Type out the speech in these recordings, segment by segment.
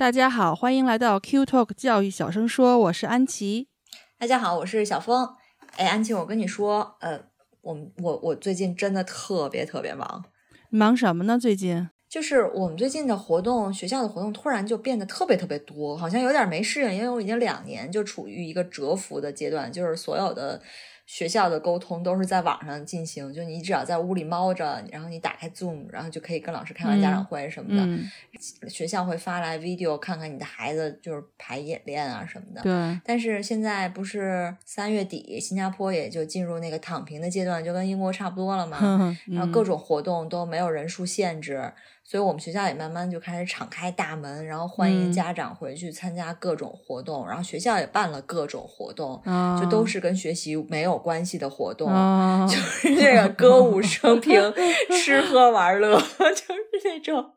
大家好，欢迎来到 Q Talk 教育小声说，我是安琪。大家好，我是小峰。哎，安琪，我跟你说，呃，我们我我最近真的特别特别忙，忙什么呢？最近就是我们最近的活动，学校的活动突然就变得特别特别多，好像有点没适应，因为我已经两年就处于一个蛰伏的阶段，就是所有的。学校的沟通都是在网上进行，就你只要在屋里猫着，然后你打开 Zoom，然后就可以跟老师开完家长会什么的。学校会发来 video，看看你的孩子就是排演练啊什么的。对。但是现在不是三月底，新加坡也就进入那个躺平的阶段，就跟英国差不多了嘛。然后各种活动都没有人数限制。所以我们学校也慢慢就开始敞开大门，然后欢迎家长回去参加各种活动，然后学校也办了各种活动，就都是跟学习没有关系的活动，就是这个歌舞升平、吃喝玩乐，就是那种。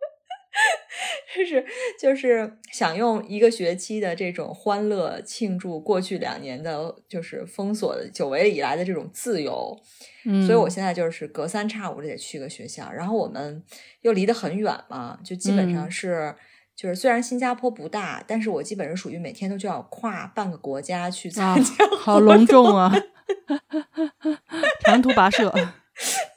就是就是想用一个学期的这种欢乐庆祝过去两年的，就是封锁的久违以来的这种自由。嗯，所以我现在就是隔三差五的得去个学校，然后我们又离得很远嘛，就基本上是就是虽然新加坡不大，但是我基本是属于每天都就要跨半个国家去参加，好隆重啊，长途跋涉。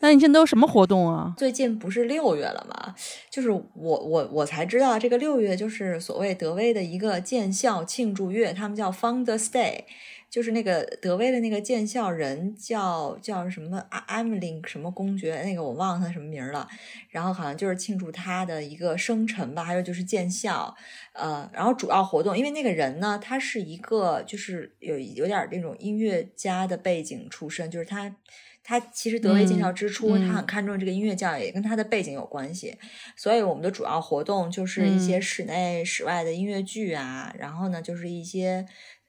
那你现在都什么活动啊？最近不是六月了吗？就是我我我才知道，这个六月就是所谓德威的一个建校庆祝月，他们叫 Founders Day，就是那个德威的那个建校人叫叫什么艾米琳什么公爵，那个我忘了他什么名了。然后好像就是庆祝他的一个生辰吧，还有就是建校。呃，然后主要活动，因为那个人呢，他是一个就是有有点那种音乐家的背景出身，就是他。他其实德威建校之初，他很看重这个音乐教育，也跟他的背景有关系。所以我们的主要活动就是一些室内、室外的音乐剧啊，然后呢，就是一些。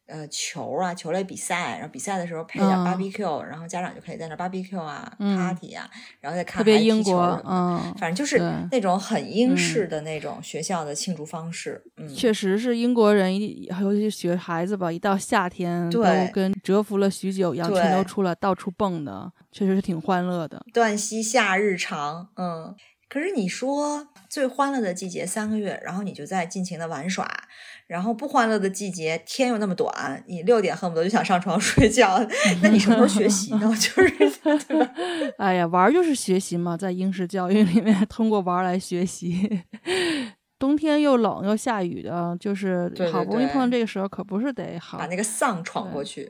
呃，球啊，球类比赛，然后比赛的时候配点 barbecue，然后家长就可以在那 barbecue 啊，party 啊，然后再看特别英国，嗯，反正就是那种很英式的那种学校的庆祝方式。嗯，确实是英国人，尤其学孩子吧，一到夏天都跟蛰伏了许久一样，全都出来到处蹦的，确实是挺欢乐的。断息夏日长，嗯，可是你说最欢乐的季节三个月，然后你就在尽情的玩耍。然后不欢乐的季节，天又那么短，你六点恨不得就想上床 睡觉，那你什么时候学习呢？就是，对吧？哎呀，玩就是学习嘛，在应试教育里面，通过玩来学习。冬天又冷又下雨的，就是好不容易碰到这个时候，可不是得好把那个丧闯过去。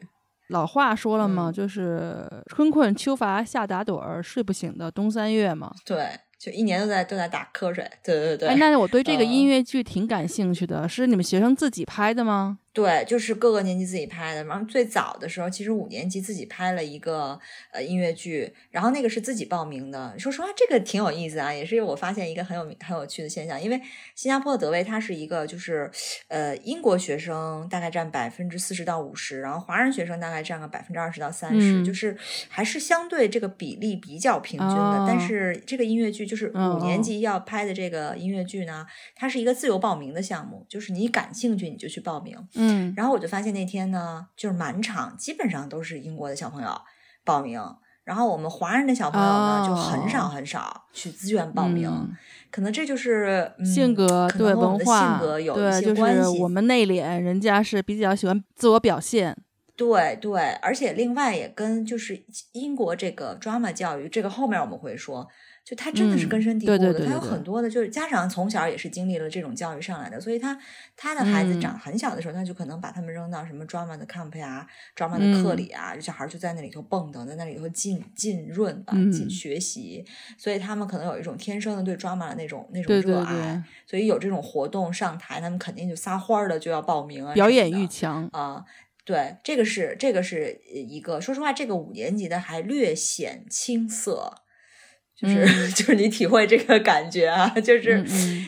老话说了嘛，就是春困秋乏夏打盹儿，睡不醒的冬三月嘛。对。就一年都在都在打瞌睡，对对对。哎，那我对这个音乐剧挺感兴趣的，是你们学生自己拍的吗？对，就是各个年级自己拍的。然后最早的时候，其实五年级自己拍了一个呃音乐剧，然后那个是自己报名的。说实话，这个挺有意思啊，也是我发现一个很有很有趣的现象。因为新加坡的德威，它是一个就是呃英国学生大概占百分之四十到五十，然后华人学生大概占个百分之二十到三十，就是还是相对这个比例比较平均的。但是这个音乐剧就是五年级要拍的这个音乐剧呢，它是一个自由报名的项目，就是你感兴趣你就去报名。嗯，然后我就发现那天呢，就是满场基本上都是英国的小朋友报名，然后我们华人的小朋友呢就很少很少去自愿报名，可能这就是性格对文化性格有一些关系。我们内敛，人家是比较喜欢自我表现。对对，而且另外也跟就是英国这个 drama 教育，这个后面我们会说。就他真的是根深蒂固的，他有很多的，就是家长从小也是经历了这种教育上来的，所以他他的孩子长很小的时候，他就可能把他们扔到什么 drama 的 camp 呀，drama 的课里啊，小孩就在那里头蹦跶，在那里头浸浸润啊，浸学习，所以他们可能有一种天生的对 drama 的那种那种热爱，所以有这种活动上台，他们肯定就撒欢儿的就要报名啊，表演欲强。啊，对，这个是这个是一个，说实话，这个五年级的还略显青涩。就是、嗯 就是你体会这个感觉啊，就是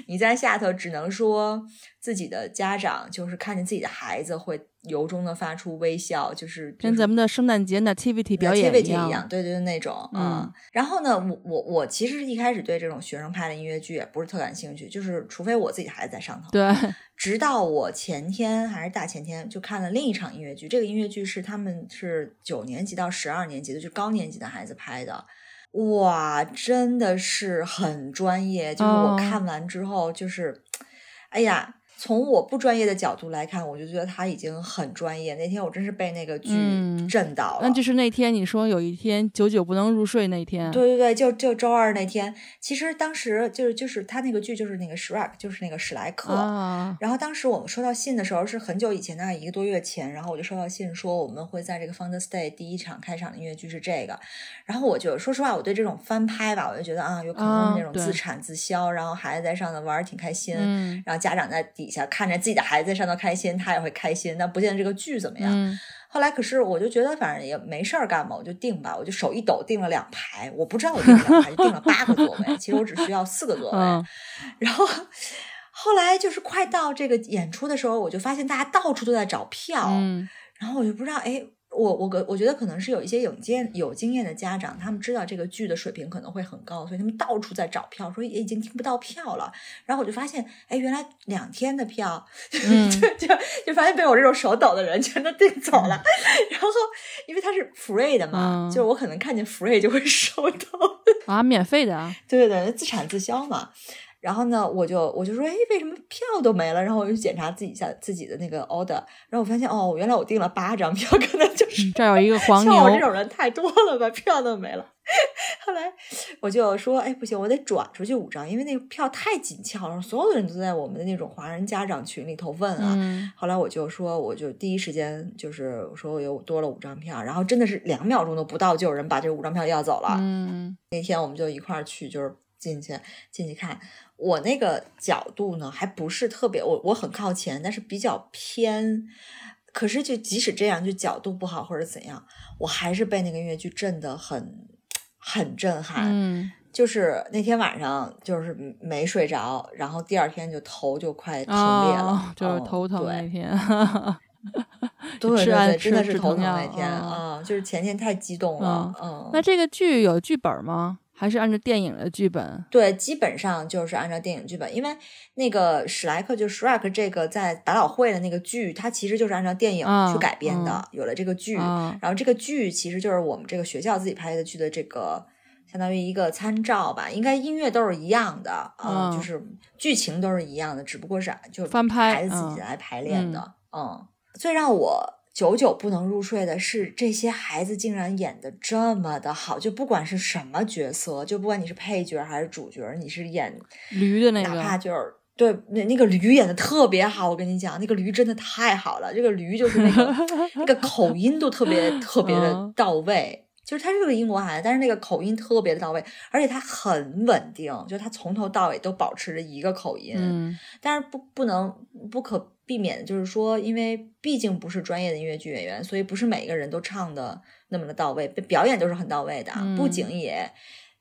你在下头只能说自己的家长就是看见自己的孩子会由衷的发出微笑，就是跟咱们的圣诞节 nativity 表演一样。一样，对对对，那种，嗯然后呢，我我我其实一开始对这种学生拍的音乐剧也不是特感兴趣，就是除非我自己的孩子在上头。对，直到我前天还是大前天就看了另一场音乐剧，这个音乐剧是他们是九年级到十二年级的，就高年级的孩子拍的。哇，真的是很专业，就是我哦。看完之后，就是，哎呀，从我不专业的角度来看，我就觉得他已经很专业。那天我真是被那个剧嗯震到了。那就是那天你说有一天久久不能入睡那天。对对对，就就周二那天，其实当时就是就是他那个剧就是那个 Shrek，就是那个史莱克。啊，然后当时我们收到信的时候是很久以前，大概一个多月前，然后我就收到信说我们会在这个 Founders Day 第一场开场的音乐剧是这个，然后我就说实话，我对这种翻拍吧，我就觉得啊，有可能啊是那种自产自销，然后孩子在上头玩儿挺开心，嗯然后家长在底下看着自己的孩子在上头开心，他也会开心，但不见得这个剧怎么样。嗯后来可是我就觉得反正也没事儿干嘛，我就定吧，我就手一抖定了两排，我不知道我定了两排，就定了八个座位，其实我只需要四个座位。嗯 然后后来就是快到这个演出的时候，我就发现大家到处都在找票，嗯然后我就不知道，哎，我我个我觉得可能是有一些有经有经验的家长，他们知道这个剧的水平可能会很高，所以他们到处在找票，说也已经订不到票了。然后我就发现，哎，原来两天的票，嗯 就就就发现被我这种手抖的人全都订走了。然后因为它是 free 的嘛，嗯就是我可能看见 free 就会手抖。啊，免费的啊，对对对，自产自销嘛。然后呢，我就我就说，哎，为什么票都没了？然后我就检查自己下自己的那个 order，然后我发现，哦，原来我订了八张票，可能就是嗯这儿有一个 黄像我这，种人太多了吧，票都没了。后来我就说，哎，不行，我得转出去五张，因为那个票太紧俏了，所有的人都在我们的那种华人家长群里头问啊。嗯后来我就说，我就第一时间就是我说我有多了五张票，然后真的是两秒钟都不到，就有人把这五张票要走了。嗯那天我们就一块儿去，就是进去进去看。我那个角度呢，还不是特别，我我很靠前，但是比较偏。可是就即使这样，就角度不好或者怎样，我还是被那个音乐剧震得很很震撼。嗯就是那天晚上就是没睡着，然后第二天就头就快疼裂了，哦，就是嗯头疼那对天，对对对，真的是头疼那天嗯啊、就是前天太激动了，嗯。那这个剧有剧本吗？还是按照电影的剧本？对，基本上就是按照电影剧本，因为那个史莱克就 Shrek 这个在百老汇的那个剧，它其实就是按照电影啊去改编的，嗯有了这个剧，啊然后这个剧其实就是我们这个学校自己拍的剧的这个。相当于一个参照吧，应该音乐都是一样的啊、嗯就是剧情都是一样的，只不过是就翻拍孩子自己嗯来排练的。嗯，最让我久久不能入睡的是，这些孩子竟然演的这么的好，就不管是什么角色，就不管你是配角还是主角，你是演驴的那个哪怕，就是对那那个驴演的特别好，我跟你讲，那个驴真的太好了，这个驴就是那个 那个口音都特别特别的嗯到位。就是他是个英国孩子，但是那个口音特别的到位，而且他很稳定，就是他从头到尾都保持着一个口音。嗯但是不不能不可避免的就是说，因为毕竟不是专业的音乐剧演员，所以不是每一个人都唱的那么的到位，表演都是很到位的，嗯布景也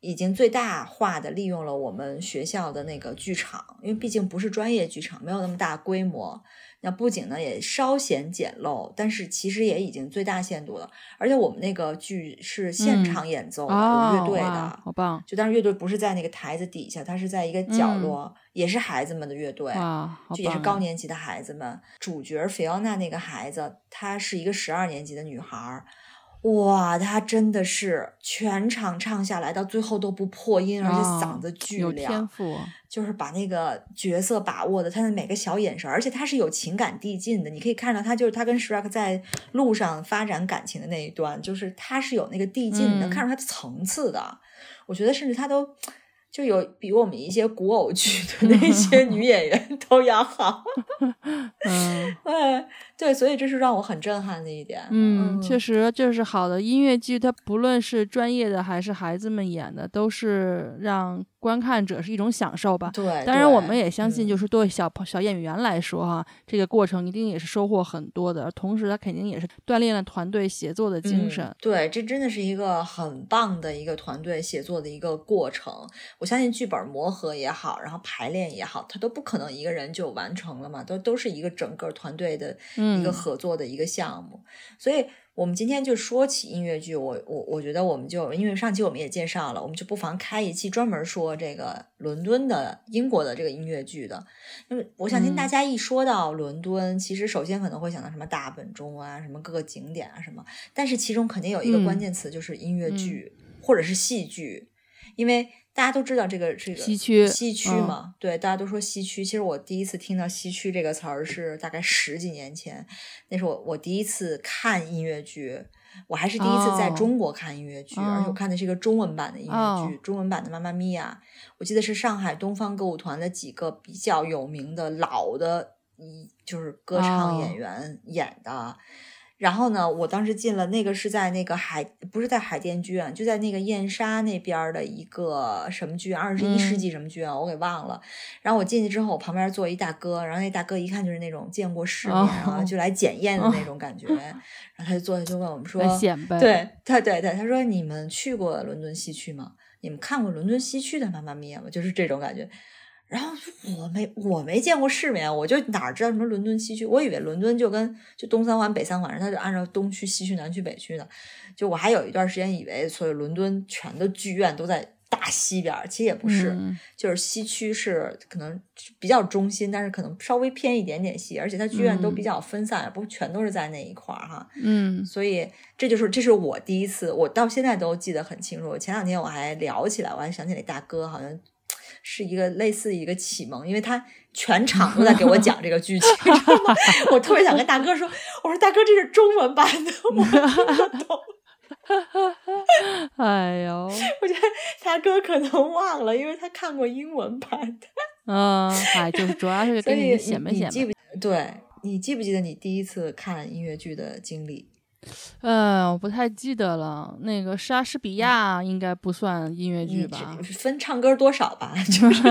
已经最大化的利用了我们学校的那个剧场，因为毕竟不是专业剧场，没有那么大规模。那布景呢也稍显简陋，但是其实也已经最大限度了。而且我们那个剧是现嗯场演奏有乐队的，哇好棒就当然乐队不是在那个台子底下，它是在一个角落，也是孩子们的乐队。哇，好就也是高年级的孩子们。主角菲奥娜那个孩子，她是一个十二年级的女孩儿，哇，他真的是全场唱下来，到最后都不破音，而且啊嗓子巨有天亮，赋，就是把那个角色把握的，他的每个小眼神，而且他是有情感递进的，你可以看到他就是他跟 Shrek 在路上发展感情的那一段，就是他是有那个递进，你能嗯看出他的层次的。我觉得甚至他都。就有比我们一些古偶剧的那些女 演员都要好。嗯，对 对，所以这是让我很震撼的一点。嗯，确实，就是好的音乐剧，它不论是专业的还是孩子们演的，都是让观看者是一种享受吧。对，当然我们也相信，嗯就是对小朋小演员来说哈，这个过程一定也是收获很多的，同时他肯定也是锻炼了团队协作的精神嗯。对，这真的是一个很棒的一个团队协作的一个过程。我相信剧本磨合也好，然后排练也好，他都不可能一个人就完成了嘛，都都是一个整个团队的一个嗯。合作的一个项目。所以，我们今天就说起音乐剧，我我我觉得我们就因为上期我们也介绍了，我们就不妨开一期专门说这个伦敦的英国的这个音乐剧的。那么我想听大嗯。家一说到伦敦，其实首先可能会想到什么大本钟啊，什么各个景点啊什么，但是其中肯定有一个关嗯。键词就是音乐嗯。剧、或者是戏剧，因为大家都知道这个这个西区西区嗯嘛，对，大家都说西区。其实我第一次听到西区这个词儿是大概十几年前，那是我我第一次看音乐剧。我还是第一次在哦中国看音乐剧，而且我哦看的是一个中文版的音乐剧，哦中文版的《妈妈咪呀》。我记得是上海东方歌舞团的几个比较有名的老的，一就是歌唱演哦员演的。然后呢，我当时进了那个是在那个海，不是在海淀剧院，就在那个燕莎那边儿的一个什么剧院，二十一世嗯纪什么剧院，我给忘了。然后我进去之后，我旁边坐一大哥，然后那大哥一看就是那种见过世面，哦然后就来检验的那种感觉。然后他就坐下就问我们说显摆，对，他对对，他说你们去过伦敦西区吗？你们看过伦敦西区的《妈妈咪呀》吗？就是这种感觉。然后我没我没见过世面，我就哪儿知道什么伦敦西区？我以为伦敦就跟就东三环北三环，它就按照东区、西区、南区、北区的。就我还有一段时间以为所有伦敦全的剧院都在大西边，其实也不是，嗯就是西区是可能比较中心，但是可能稍微偏一点点西，而且它剧院都比嗯较分散，不全都是在那一块儿哈。嗯所以这就是这是我第一次，我到现在都记得很清楚。前两天我还聊起来，我还想起来大哥好像是一个类似一个启蒙，因为他全场都在给我讲这个剧情，你知道吗？我特别想跟大哥说，我说大哥这是中文版的，我听不懂。哎呦，我觉得大哥可能忘了，因为他看过英文版的。嗯，哎，就是主要是所以给你显摆显摆。你记不对？你记不记得你第一次看音乐剧的经历？嗯，我不太记得了。那个莎士比亚应该不算音乐剧吧？只分唱歌多少吧，就是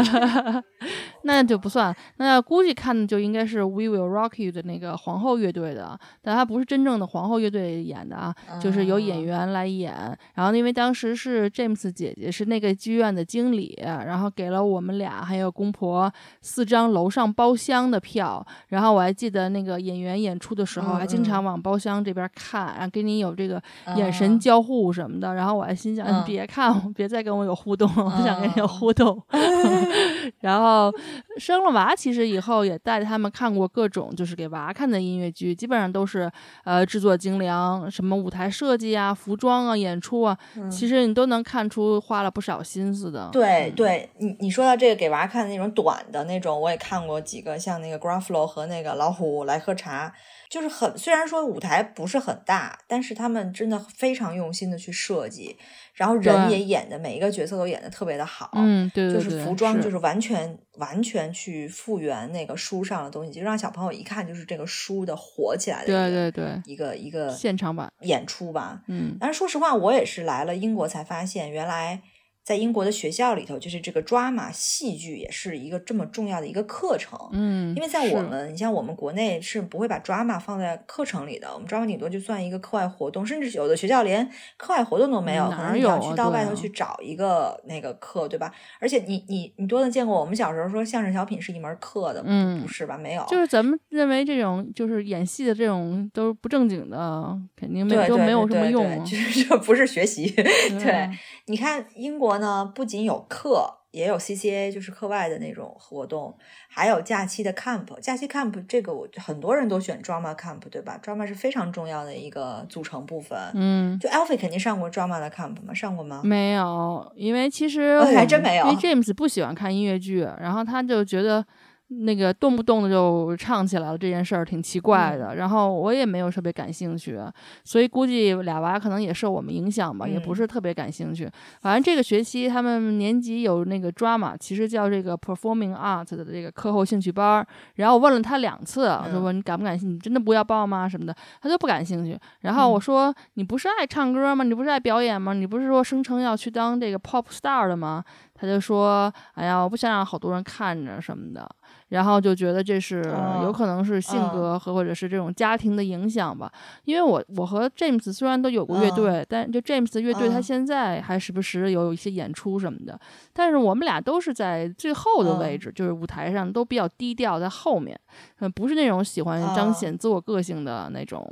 那就不算。那估计看的就应该是 We Will Rock You 的那个皇后乐队的，但它不是真正的皇后乐队演的啊，就是由演啊员来演。然后因为当时是 James 姐姐是那个剧院的经理，然后给了我们俩还有公婆四张楼上包厢的票。然后我还记得那个演员演出的时候，嗯还经常嗯往包厢这边看，然后跟你有这个眼啊神交互什么的。然后我还心想，嗯你别看我，别再跟我有互动了，我不想跟你互动。然后生了娃，其实以后也带他们看过各种就是给娃看的音乐剧，基本上都是呃制作精良，什么舞台设计啊、服装啊、演出啊，嗯其实你都能看出花了不少心思的。对嗯对，你你说到这个给娃看的那种短的那种，我也看过几个，像那个 Gruffalo 和那个老虎来喝茶，就是很虽然说舞台不是很大，但是他们真的非常用心的去设计，然后人也演的每一个角色都演的特别的好，嗯，对对就，是服装就是。是完全完全去复原那个书上的东西，就让小朋友一看就是这个书的活起来的对一个对对，一个一个现场版，演出吧，嗯。但是说实话，我也是来了英国才发现，原来在英国的学校里头，就是这个 drama 戏剧也是一个这么重要的一个课程。嗯，因为在我们，你像我们国内是不会把 drama 放在课程里的，我们 drama 顶多就算一个课外活动，甚至有的学校连课外活动都没有，可能你要去到外头去找一个那个课，对吧？而且你你你多能见过我们小时候说相声小品是一门课的，不嗯不是吧？没有，就是咱们认为这种就是演戏的这种都是不正经的，肯定没对对都没有对对对什么用啊。就是这不是学习，对。嗯你看英国呢，不仅有课，也有 CCA，就是课外的那种活动，还有假期的 camp。假期 camp 这个我很多人都选 drama camp，对吧？drama 是非常重要的一个组成部分。嗯，就 Alfie 肯定上过 drama 的 camp 吗？上过吗？没有，因为其实哦还真没有因为 James 不喜欢看音乐剧，然后他就觉得那个动不动的就唱起来了，这件事儿挺奇怪的。然后我也没有特别感兴趣，所以估计俩娃可能也受我们影响吧，也不是特别感兴趣。反正这个学期他们年级有那个 drama，其实叫这个 performing art 的这个课后兴趣班儿。然后我问了他两次，我说你感不感兴趣？你真的不要报吗？什么的，他就不感兴趣。然后我说你不是爱唱歌吗？你不是爱表演吗？你不是说声称要去当这个 pop star 的吗？他就说：“哎呀，我不想让好多人看着什么的。”然后就觉得这是有可能是性格和或者是这种家庭的影响吧。因为我我和 James 虽然都有过乐队，但就 James 乐队他现在还时不时有一些演出什么的。但是我们俩都是在最后的位置，就是舞台上都比较低调，在后面，嗯，不是那种喜欢彰显自我个性的那种。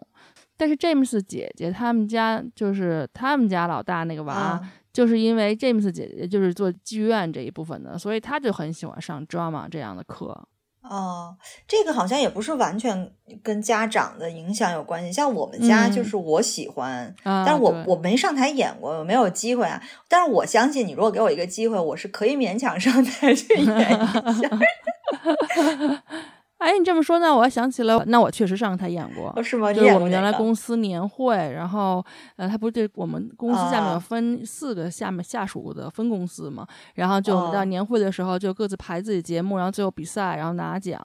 但是 James 姐姐他们家就是他们家老大那个娃。就是因为 James 姐姐就是做剧院这一部分的，所以她就很喜欢上 drama 这样的课。哦，这个好像也不是完全跟家长的影响有关系。像我们家就是我喜欢，但是我我没上台演过，我没有机会啊。但是我相信你，如果给我一个机会，我是可以勉强上台去演一下。哎，你这么说，那我想起了，那我确实上台演过，是吗？就是我们原来公司年会，然后呃，他不是这我们公司下面有分四个下面下属的分公司嘛，然后就到年会的时候就各自排自己节目，然后最后比赛，然后拿奖。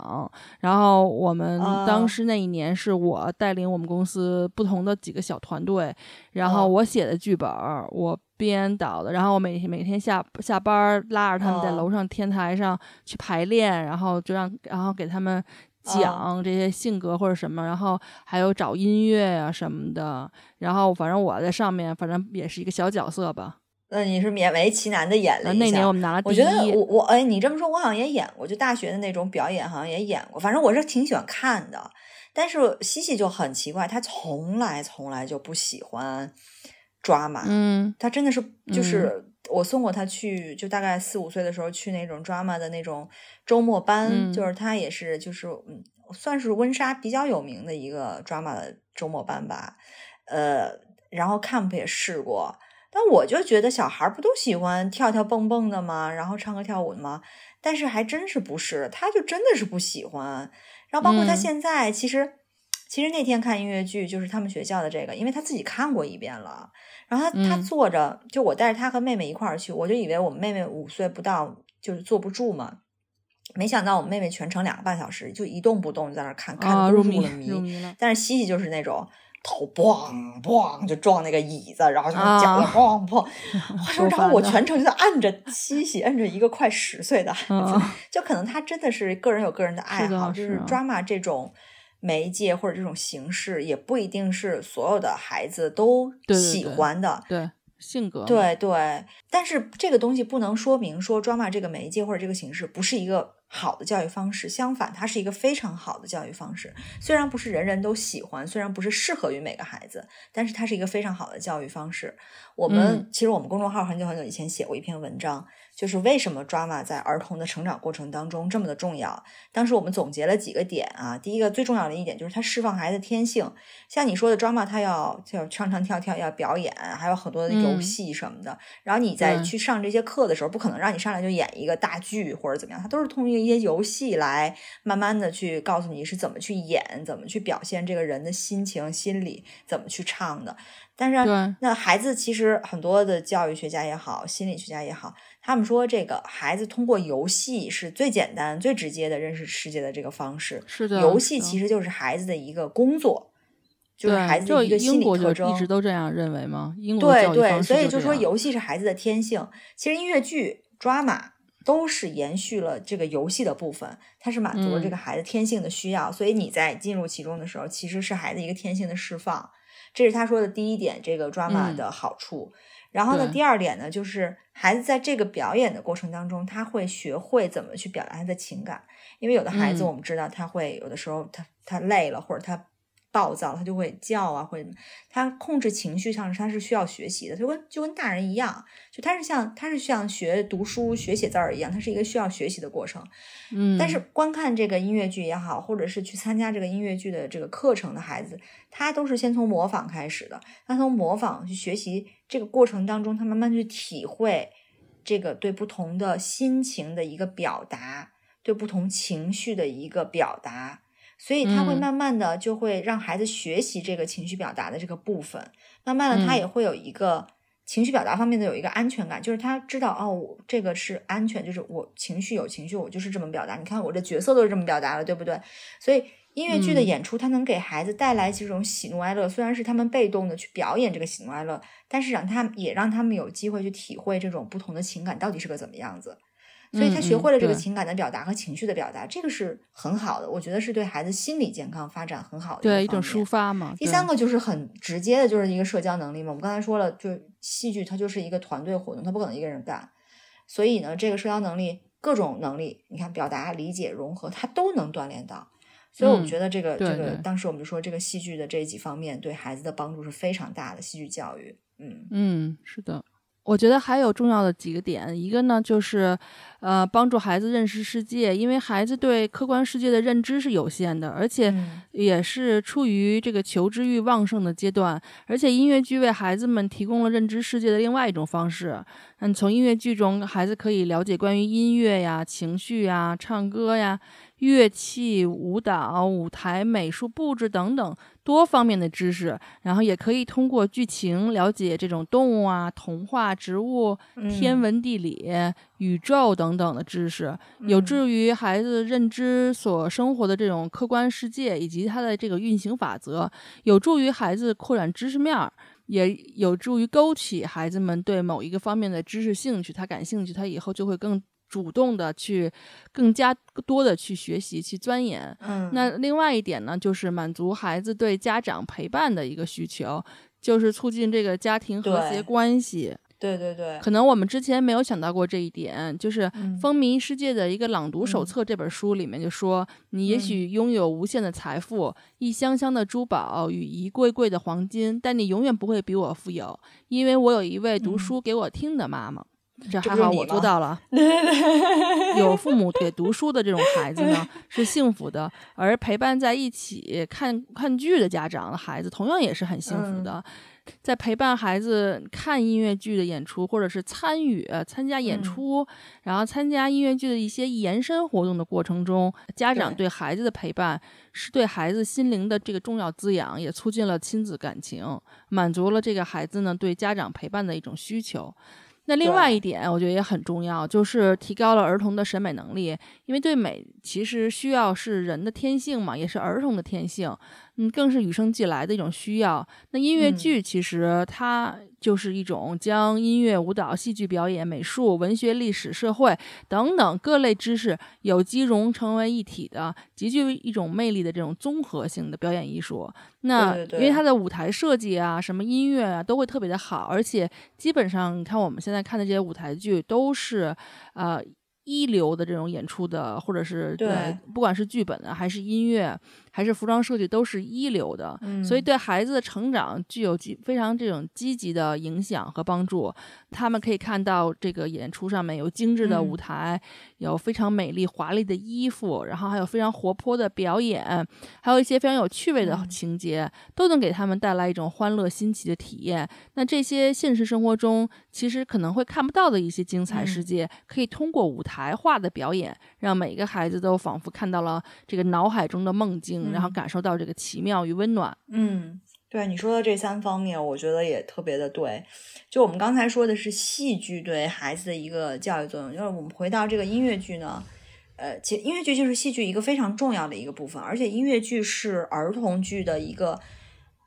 然后我们当时那一年是我带领我们公司不同的几个小团队，然后我写的剧本，我。编导的，然后我每天每天下下班拉着他们在楼上天台上去排练，然后就让然后给他们讲这些性格或者什么，然后还有找音乐啊什么的，然后反正我在上面，反正也是一个小角色吧。那你是勉为其难的演了一下。那年我们拿了第一。我觉得我我哎，你这么说，我好像也演过，就大学的那种表演，好像也演过。反正我是挺喜欢看的，但是西西就很奇怪，他从来从来就不喜欢。抓马，嗯，他真的是，就是我送过他去，就大概四五岁的时候去那种 drama 的那种周末班，就是他也是，就是嗯，算是温莎比较有名的一个 drama 的周末班吧，呃，然后 camp 也试过，但我就觉得小孩不都喜欢跳跳蹦蹦的吗？然后唱歌跳舞的吗？但是还真是不是，他就真的是不喜欢，然后包括他现在其实。其实那天看音乐剧，就是他们学校的这个，因为他自己看过一遍了。然后他他坐着，就我带着他和妹妹一块儿去，我就以为我们妹妹五岁不到，就是坐不住嘛。没想到我妹妹全程两个半小时就一动不动在那看，看的入迷了迷。但是西西就是那种头咣咣就撞那个椅子，然后就脚咣咣。然后我全程就在按着西西，按着一个快十岁的孩子，就可能他真的是个人有个人的爱好，就是 drama 这种。媒介或者这种形式也不一定是所有的孩子都喜欢的，对性格，对对。但是这个东西不能说明说 drama 这个媒介或者这个形式不是一个好的教育方式，相反，它是一个非常好的教育方式。虽然不是人人都喜欢，虽然不是适合于每个孩子，但是它是一个非常好的教育方式。我们其实我们公众号很久很久以前写过一篇文章。就是为什么 drama 在儿童的成长过程当中这么的重要？当时我们总结了几个点啊。第一个最重要的一点就是它释放孩子天性，像你说的 drama，它要要唱唱跳跳，要表演，还有很多的游戏什么的。然后你在去上这些课的时候，不可能让你上来就演一个大剧或者怎么样，它都是通过一些游戏来慢慢的去告诉你是怎么去演，怎么去表现这个人的心情、心理，怎么去唱的。但是那孩子其实很多的教育学家也好，心理学家也好。他们说，这个孩子通过游戏是最简单、最直接的认识世界的这个方式。是的，游戏其实就是孩子的一个工作，就是孩子的一个心理特征。一直都这样认为吗？英国对对，所以就说游戏是孩子的天性。其实音乐剧、drama 都是延续了这个游戏的部分，它是满足了这个孩子天性的需要。所以你在进入其中的时候，其实是孩子一个天性的释放。这是他说的第一点，这个 drama 的好处。然后呢，第二点呢，就是孩子在这个表演的过程当中，他会学会怎么去表达他的情感。因为有的孩子，我们知道他会有的时候他他累了或者他。暴躁，他就会叫啊，会他控制情绪上，他是需要学习的，就跟就跟大人一样，就他是像他是像学读书、学写字儿一样，他是一个需要学习的过程。嗯，但是观看这个音乐剧也好，或者是去参加这个音乐剧的这个课程的孩子，他都是先从模仿开始的，他从模仿去学习这个过程当中，他慢慢去体会这个对不同的心情的一个表达。对不同情绪的一个表达，所以他会慢慢的就会让孩子学习这个情绪表达的这个部分，慢慢的他也会有一个情绪表达方面的有一个安全感，就是他知道哦，这个是安全，就是我情绪有情绪，我就是这么表达。你看我的角色都是这么表达了，对不对？所以。音乐剧的演出，它能给孩子带来这种喜怒哀乐。虽然是他们被动的去表演这个喜怒哀乐，但是让他也让他们有机会去体会这种不同的情感到底是个怎么样子。所以他学会了这个情感的表达和情绪的表达，这个是很好的。我觉得是对孩子心理健康发展很好的对一种抒发嘛。第三个就是很直接的，就是一个社交能力嘛。我们刚才说了，就戏剧它就是一个团队活动，它不可能一个人干。所以呢，这个社交能力各种能力，你看表达、理解、融合，它都能锻炼到。所以我们觉得这个这个，当时我们就说这个戏剧的这几方面对孩子的帮助是非常大的。戏剧教育，嗯嗯，是的。我觉得还有重要的几个点，一个呢就是，呃，帮助孩子认识世界，因为孩子对客观世界的认知是有限的，而且也是处于这个求知欲旺盛的阶段。而且音乐剧为孩子们提供了认知世界的另外一种方式。嗯，从音乐剧中，孩子可以了解关于音乐呀、情绪呀、唱歌呀。乐器、舞蹈、舞台、美术布置等等多方面的知识，然后也可以通过剧情了解这种动物啊、童话、植物、天文地理、宇宙等等等的知识，有助于孩子认知所生活的这种客观世界以及它的这个运行法则，有助于孩子扩展知识面儿，也有助于勾起孩子们对某一个方面的知识兴趣。他感兴趣，他以后就会更。主动的去更加多的去学习去钻研，嗯，那另外一点呢，就是满足孩子对家长陪伴的一个需求，就是促进这个家庭和谐关系。对对对，可能我们之前没有想到过这一点，就是《风靡世界的一个朗读手册》这本书里面就说，你也许拥有无限的财富、一箱箱的珠宝与一柜柜的黄金，但你永远不会比我富有，因为我有一位读书给我听的妈妈。这还好，我做到了。有父母给读书的这种孩子呢，是幸福的；而陪伴在一起看看剧的家长的孩子，同样也是很幸福的。在陪伴孩子看音乐剧的演出，或者是参与参加演出，然后参加音乐剧的一些延伸活动的过程中，家长对孩子的陪伴，是对孩子心灵的这个重要滋养，也促进了亲子感情，满足了这个孩子呢对家长陪伴的一种需求。那另外一点，我觉得也很重要，就是提高了儿童的审美能力，因为对美其实需要是人的天性嘛，也是儿童的天性。嗯，更是与生俱来的一种需要。那音乐剧其实它就是一种将音乐、舞蹈、戏剧表演、美术、文学、历史、社会等等各类知识有机融成为一体的，极具一种魅力的这种综合性的表演艺术。那因为它的舞台设计啊，什么音乐啊，都会特别的好，而且基本上你看我们现在看的这些舞台剧都是，呃。一流的这种演出的，或者是对，不管是剧本啊还是音乐。还是服装设计都是一流的，所以对孩子的成长具有极非常这种积极的影响和帮助。他们可以看到这个演出上面有精致的舞台，有非常美丽华丽的衣服，然后还有非常活泼的表演，还有一些非常有趣味的情节，都能给他们带来一种欢乐新奇的体验。那这些现实生活中其实可能会看不到的一些精彩世界，可以通过舞台化的表演，让每个孩子都仿佛看到了这个脑海中的梦境。然后感受到这个奇妙与温暖。嗯，对你说的这三方面，我觉得也特别的对。就我们刚才说的是戏剧对孩子的一个教育作用，就是我们回到这个音乐剧呢，呃，其实音乐剧就是戏剧一个非常重要的一个部分，而且音乐剧是儿童剧的一个。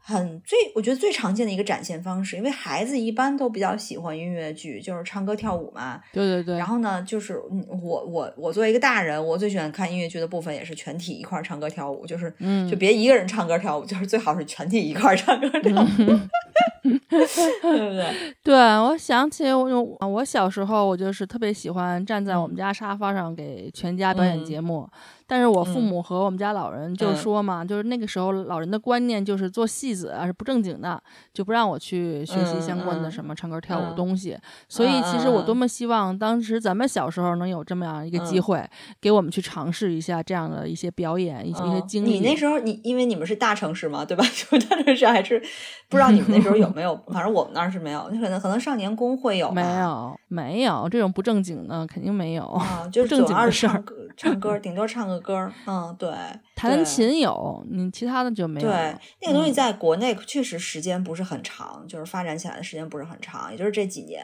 很最，我觉得最常见的一个展现方式，因为孩子一般都比较喜欢音乐剧，就是唱歌跳舞嘛。对对对。然后呢，就是我我我作为一个大人，我最喜欢看音乐剧的部分也是全体一块儿唱歌跳舞，就是嗯，就别一个人唱歌跳舞，就是最好是全体一块儿唱歌跳舞，对不对？对，我想起我我小时候，我就是特别喜欢站在我们家沙发上给全家表演节目。但是我父母和我们家老人就说嘛，就是那个时候老人的观念就是做戏子啊是不正经的，就不让我去学习相关的什么唱歌跳舞东西。所以其实我多么希望当时咱们小时候能有这么样一个机会，给我们去尝试一下这样的一些表演，一些经历。你那时候你因为你们是大城市嘛，对吧？就大城市还是 不知道你们那时候有没有，反正我们那儿是没有。可能可能少年宫会有，没有没有这种不正经的肯定没有啊，就是正经的事儿。唱歌顶多唱个歌。嗯，对，弹琴有，你其他的就没有。对，那个东西在国内确实时间不是很长，就是发展起来的时间不是很长，也就是这几年。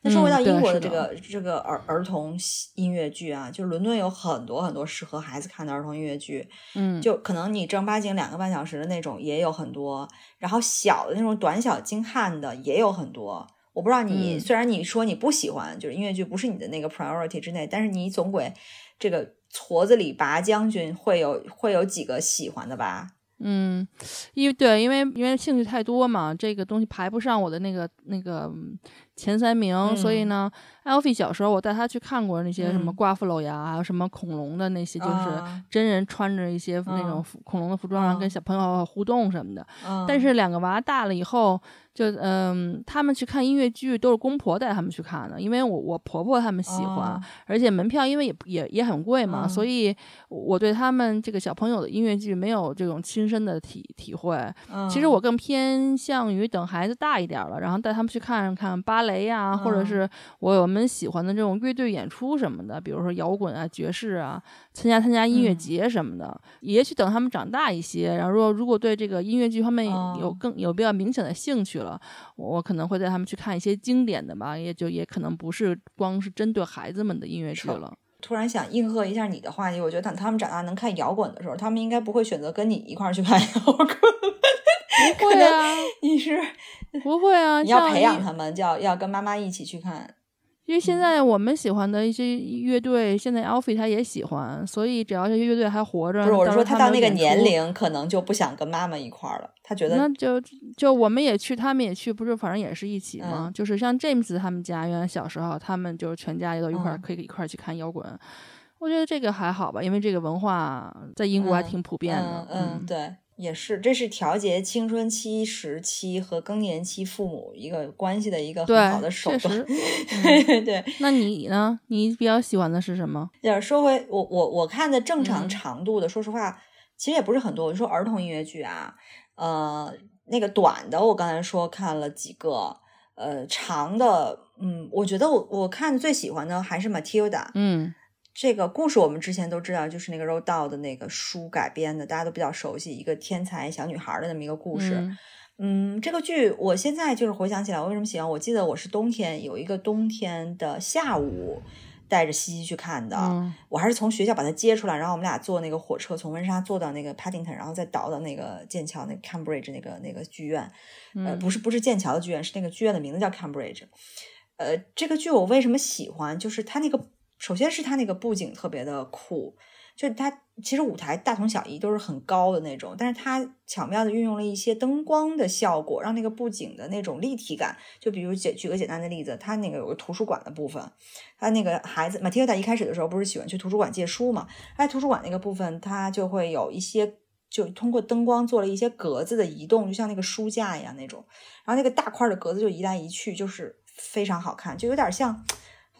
那说回到英国的这个这个儿儿童音乐剧啊，就是伦敦有很多很多适合孩子看的儿童音乐剧。嗯，就可能你正儿八经两个半小时的那种也有很多，然后小的那种短小精悍的也有很多。我不知道你，虽然你说你不喜欢，就是音乐剧不是你的那个 priority 之内，但是你总归这个矬子里拔将军会有会有几个喜欢的吧？嗯，因为对，因为因为兴趣太多嘛，这个东西排不上我的那个那个前三名，所以呢，Alfie 小时候我带他去看过那些什么瓜夫娄牙，还有什么恐龙的那些，就是真人穿着一些那种恐龙的服装，然后跟小朋友互动什么的。但是两个娃大了以后。就嗯，他们去看音乐剧都是公婆带他们去看的，因为我我婆婆他们喜欢，而且门票因为也也也很贵嘛，所以我对他们这个小朋友的音乐剧没有这种亲身的体体会。其实我更偏向于等孩子大一点了，然后带他们去看看芭蕾呀，或者是我们喜欢的这种乐队演出什么的，比如说摇滚啊、爵士啊，参加参加音乐节什么的。也许等他们长大一些，然后如果如果对这个音乐剧方面有更有比较明显的兴趣了。我可能会带他们去看一些经典的吧，也就也可能不是光是针对孩子们的音乐剧了。突然想应和一下你的话题，我觉得等他们长大能看摇滚的时候，他们应该不会选择跟你一块儿去 看摇滚。不会啊，你是 不会啊，你要培养他们，就要要跟妈妈一起去看。因为现在我们喜欢的一些乐队，现在 Alfie 他也喜欢，所以只要这些乐队还活着，不是我是说他到那个年龄，可能就不想跟妈妈一块儿了。他觉得那就就我们也去，他们也去，不是反正也是一起吗？就是像 James 他们家原来小时候，他们就是全家也都一块儿可以一块儿去看摇滚。我觉得这个还好吧，因为这个文化在英国还挺普遍的。嗯，对。也是，这是调节青春期时期和更年期父母一个关系的一个很好的手段。对对，那你呢？你比较喜欢的是什么？要说回我我我看的正常长度的，说实话，其实也不是很多。我说儿童音乐剧啊，呃，那个短的，我刚才说看了几个，呃，长的，嗯，我觉得我我看最喜欢的还是 Matilda。嗯。这个故事我们之前都知道，就是那个 Roald Dahl 的那个书改编的，大家都比较熟悉，一个天才小女孩的那么一个故事。嗯，这个剧我现在就是回想起来，我为什么喜欢？我记得我是冬天有一个冬天的下午，带着西西去看的。我还是从学校把她接出来，然后我们俩坐那个火车从温莎坐到那个 Paddington，然后再倒到那个剑桥那个 Cambridge 那个那个剧院。呃，不是不是剑桥的剧院，是那个剧院的名字叫 Cambridge。呃，这个剧我为什么喜欢？就是它那个。首先是它那个布景特别的酷，就它其实舞台大同小异，都是很高的那种，但是它巧妙的运用了一些灯光的效果，让那个布景的那种立体感。就比如举举个简单的例子，它那个有个图书馆的部分，它那个孩子马蒂尔达一开始的时候不是喜欢去图书馆借书嘛？在图书馆那个部分，它就会有一些就通过灯光做了一些格子的移动，就像那个书架一样那种，然后那个大块的格子就移来移去，就是非常好看，就有点像。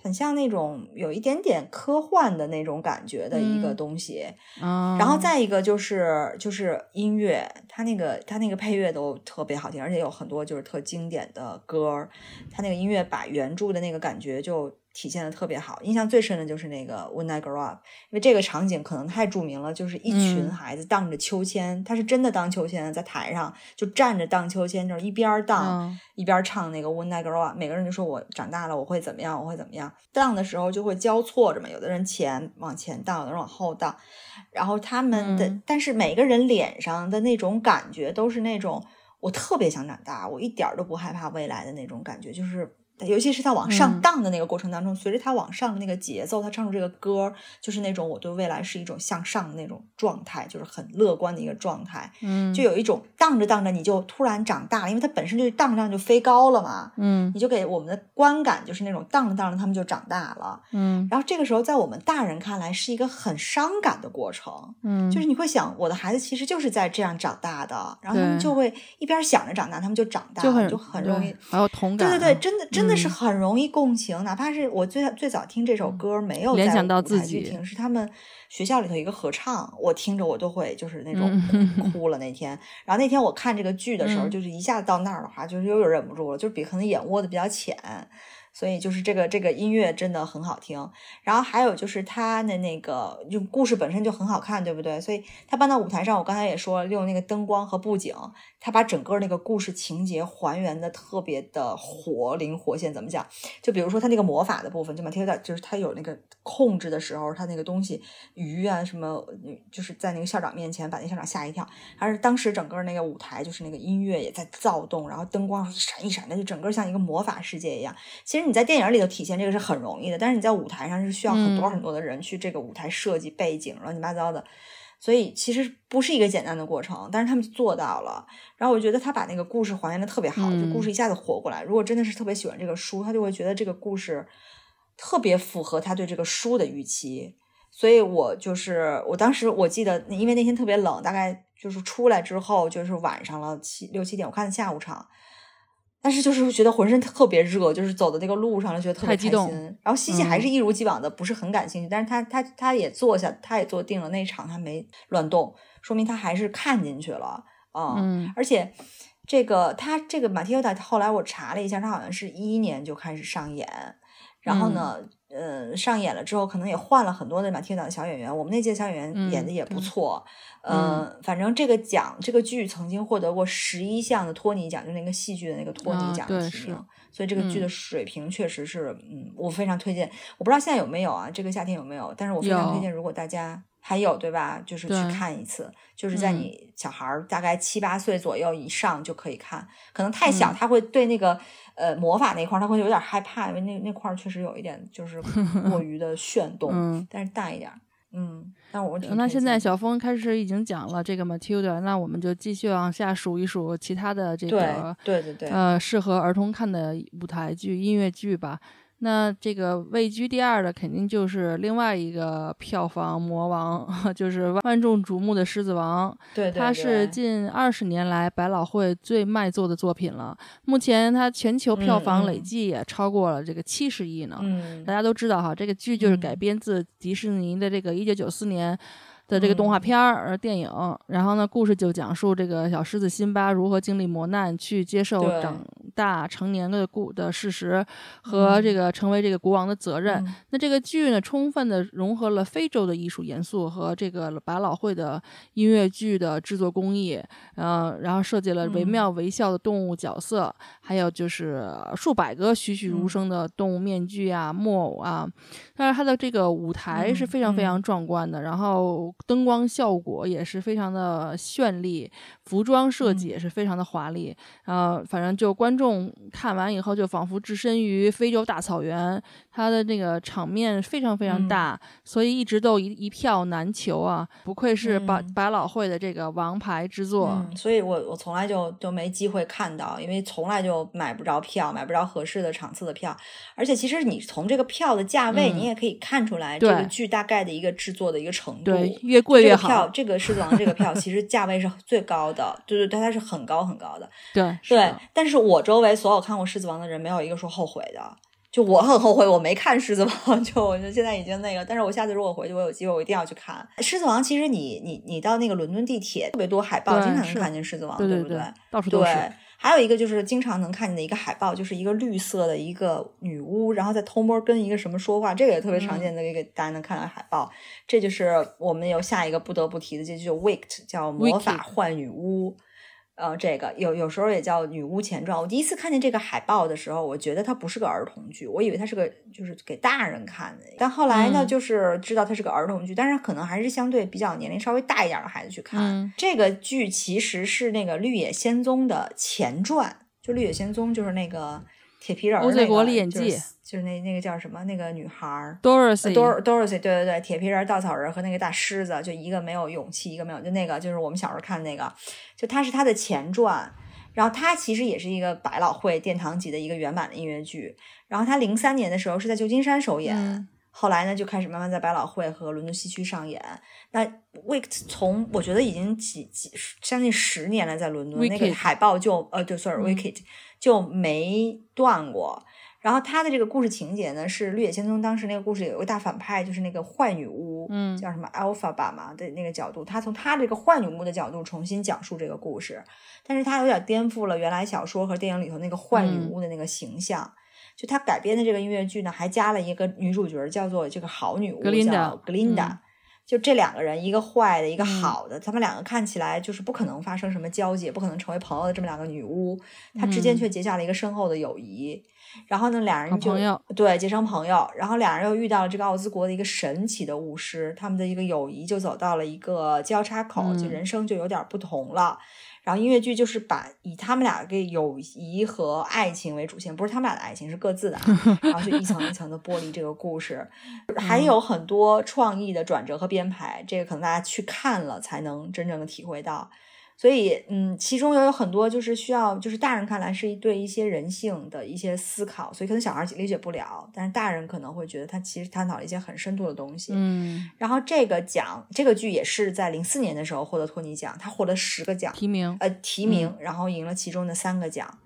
很像那种有一点点科幻的那种感觉的一个东西，然后再一个就是就是音乐，它那个它那个配乐都特别好听，而且有很多就是特经典的歌儿，它那个音乐把原著的那个感觉就。体现的特别好，印象最深的就是那个 When I Grow Up，因为这个场景可能太著名了，就是一群孩子荡着秋千，他是真的荡秋千，在台上就站着荡秋千，就是一边荡一边唱那个 When I Grow Up，每个人就说我长大了我会怎么样，我会怎么样。荡的时候就会交错着嘛，有的人前往前荡，有的人往后荡，然后他们的，但是每个人脸上的那种感觉都是那种我特别想长大，我一点都不害怕未来的那种感觉，就是。尤其是他往上荡的那个过程当中，随着他往上的那个节奏，他唱出这个歌，就是那种我对未来是一种向上的那种状态，就是很乐观的一个状态。嗯，就有一种荡着荡着你就突然长大了，因为他本身就荡着荡就飞高了嘛。嗯，你就给我们的观感就是那种荡着荡着他们就长大了。嗯，然后这个时候在我们大人看来是一个很伤感的过程。嗯，就是你会想，我的孩子其实就是在这样长大的，然后他们就会一边想着长大，他们就长大，就很就很容易还有同感。对对对，真的真的是很容易。共情，哪怕是我最最早听这首歌，没有联想到自己听，是他们学校里头一个合唱，我听着我都会就是那种哭了那天。然后那天我看这个剧的时候，就是一下子到那儿的话，就是又忍不住了，就是比可能眼窝子比较浅，所以就是这个这个音乐真的很好听，然后还有就是他的那个就故事本身就很好看，对不对？所以他搬到舞台上，我刚才也说了，利用那个灯光和布景，他把整个那个故事情节还原的特别的活灵活现。怎么讲？就比如说他那个魔法的部分，就马蒂尔达，就是他有那个控制的时候，他那个东西鱼啊什么，就是在那个校长面前把那校长吓一跳，还是当时整个那个舞台就是那个音乐也在躁动，然后灯光闪一闪的，就整个像一个魔法世界一样。其实。你在电影里头体现这个是很容易的，但是你在舞台上是需要很多很多的人去这个舞台设计背景乱七八糟的，所以其实不是一个简单的过程，但是他们做到了。然后我觉得他把那个故事还原的特别好，就故事一下子活过来。如果真的是特别喜欢这个书，他就会觉得这个故事特别符合他对这个书的预期。所以我就是我当时我记得，因为那天特别冷，大概就是出来之后就是晚上了七六七点，我看的下午场。但是就是觉得浑身特别热，就是走的那个路上就觉得特别开心。然后西西还是一如既往的不是很感兴趣，但是他他他也坐下，他也坐定了那场，他没乱动，说明他还是看进去了啊。嗯，而且这个他这个马蒂奥达后来我查了一下，他好像是一一年就开始上演，然后呢。呃，上演了之后，可能也换了很多的马蹄岛的小演员。我们那届小演员演的也不错。嗯，反正这个奖，这个剧曾经获得过十一项的托尼奖，就那个戏剧的那个托尼奖提名。所以这个剧的水平确实是，嗯，我非常推荐。我不知道现在有没有啊，这个夏天有没有？但是我非常推荐，如果大家还有对吧，就是去看一次，就是在你小孩儿大概七八岁左右以上就可以看。可能太小，他会对那个。呃，魔法那块儿他会有点害怕，因为那那块儿确实有一点就是 过于的炫动，但是大一点，嗯，但我那现在小峰开始已经讲了这个 Matilda，那我们就继续往下数一数其他的这个对对对呃适合儿童看的舞台剧、音乐剧吧。那这个位居第二的肯定就是另外一个票房魔王，就是万众瞩目的《狮子王》。对，它是近二十年来百老汇最卖座的作品了。目前它全球票房累计也超过了这个七十亿呢。嗯，大家都知道哈，这个剧就是改编自迪士尼的这个一九九四年。的这个动画片儿、电影，然后呢，故事就讲述这个小狮子辛巴如何经历磨难，去接受长大成年的故的事实和这个成为这个国王的责任。那这个剧呢，充分的融合了非洲的艺术元素和这个百老汇的音乐剧的制作工艺，嗯，然后设计了惟妙惟肖的动物角色，还有就是数百个栩栩如生的动物面具啊、木偶啊。但是它的这个舞台是非常非常壮观的，然后。灯光效果也是非常的绚丽，服装设计也是非常的华丽。呃，反正就观众看完以后，就仿佛置身于非洲大草原。它的那个场面非常非常大，所以一直都一一票难求啊！不愧是百百老汇的这个王牌之作。所以我我从来就都没机会看到，因为从来就买不着票，买不着合适的场次的票。而且其实你从这个票的价位，你也可以看出来这个剧大概的一个制作的一个程度。对，越贵越好。票这个狮子王这个票其实价位是最高的，对对对，它是很高很高的。对对，但是我周围所有看过狮子王的人，没有一个说后悔的。就我很后悔我没看《狮子王》，就我就现在已经那个，但是我下次如果回去，我有机会我一定要去看《狮子王》。其实你你你到那个伦敦地铁特别多海报，经常能看见《狮子王》，对不对？到处都是。还有一个就是经常能看见的一个海报，就是一个绿色的一个女巫，然后在偷摸跟一个什么说话，这个也特别常见的一个大家能看到海报。这就是我们有下一个不得不提的，这就 Wicked，叫魔法幻女巫。呃，这个有有时候也叫《女巫前传》。我第一次看见这个海报的时候，我觉得它不是个儿童剧，我以为它是个就是给大人看的。但后来呢，就是知道它是个儿童剧，但是可能还是相对比较年龄稍微大一点的孩子去看。这个剧其实是那个《绿野仙踪》的前传，就《绿野仙踪》就是那个。铁皮人儿那个就是就是那那个叫什么那个女孩儿，Dorothy，Dor Dorothy，对对对，铁皮人、稻草人和那个大狮子，就一个没有勇气，一个没有，就那个就是我们小时候看那个，就它是它的前传，然后它其实也是一个百老汇殿堂级的一个原版的音乐剧，然后它零三年的时候是在旧金山首演，后来呢就开始慢慢在百老汇和伦敦西区上演。那 Wicked 从我觉得已经几几将近十年了，在伦敦那个海报就呃对，sorry，Wicked。就没断过。然后他的这个故事情节呢，是《绿野仙踪》当时那个故事有一个大反派，就是那个坏女巫，嗯，叫什么 Alpha 吧嘛的那个角度，他从他这个坏女巫的角度重新讲述这个故事，但是他有点颠覆了原来小说和电影里头那个坏女巫的那个形象。就他改编的这个音乐剧呢，还加了一个女主角，叫做这个好女巫，格琳达叫格琳达。嗯就这两个人，一个坏的，一个好的，他们两个看起来就是不可能发生什么交集，不可能成为朋友的这么两个女巫，她之间嗯却结下了一个深厚的友谊。然后呢，俩人就朋友对结成朋友，然后俩人又遇到了这个奥兹国的一个神奇的巫师，他们的一个友谊就走到了一个交叉口，就嗯人生就有点不同了。然后音乐剧就是把以他们俩的友谊和爱情为主线，不是他们俩的爱情，是各自的啊，然后就一层一层的剥离这个故事，还有很多创意的转折和编排，这个可能大家去看了才能真正的体会到。所以，嗯，其中也有很多就是需要，就是大人看来是对一些人性的一些思考，所以可能小孩理解不了，但是大人可能会觉得他其实探讨了一些很深度的东西。嗯，然后这个奖，这个剧也是在零四年的时候获得托尼奖，他获得十个奖，提名，呃提名，然后赢了其中的三个奖，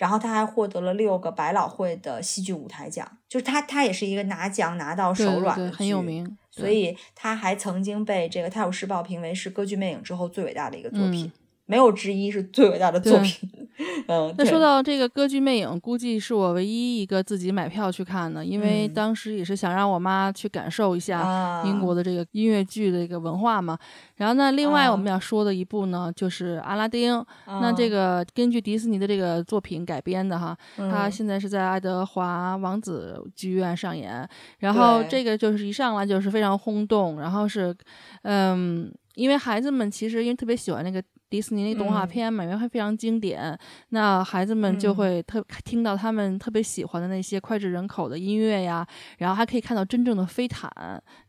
然后他还获得了六个百老汇的戏剧舞台奖，就是他他也是一个拿奖拿到手软的对，很有。名，所以他还曾经被这个《泰晤士报》评为是歌剧魅影之后最伟大的一个作品，嗯没有之一，是最伟大的作品。嗯，那说到这个歌剧魅影，估计是我唯一一个自己买票去看的，因为嗯当时也是想让我妈去感受一下啊英国的这个音乐剧的一个文化嘛。然后呢，另外啊我们要说的一部呢，就是阿拉丁。那这个个根据迪士尼的这个作品改编的哈，它嗯现在是在爱德华王子剧院上演。然后这个就是一上来就是非常轰动，然后是，嗯，因为孩子们其实因为特别喜欢那个迪士尼那动画嗯片嘛，因为它非常经典，那孩子们就嗯。会特、听到他们特别喜欢的那些脍炙人口的音乐呀，然后还可以看到真正的飞毯，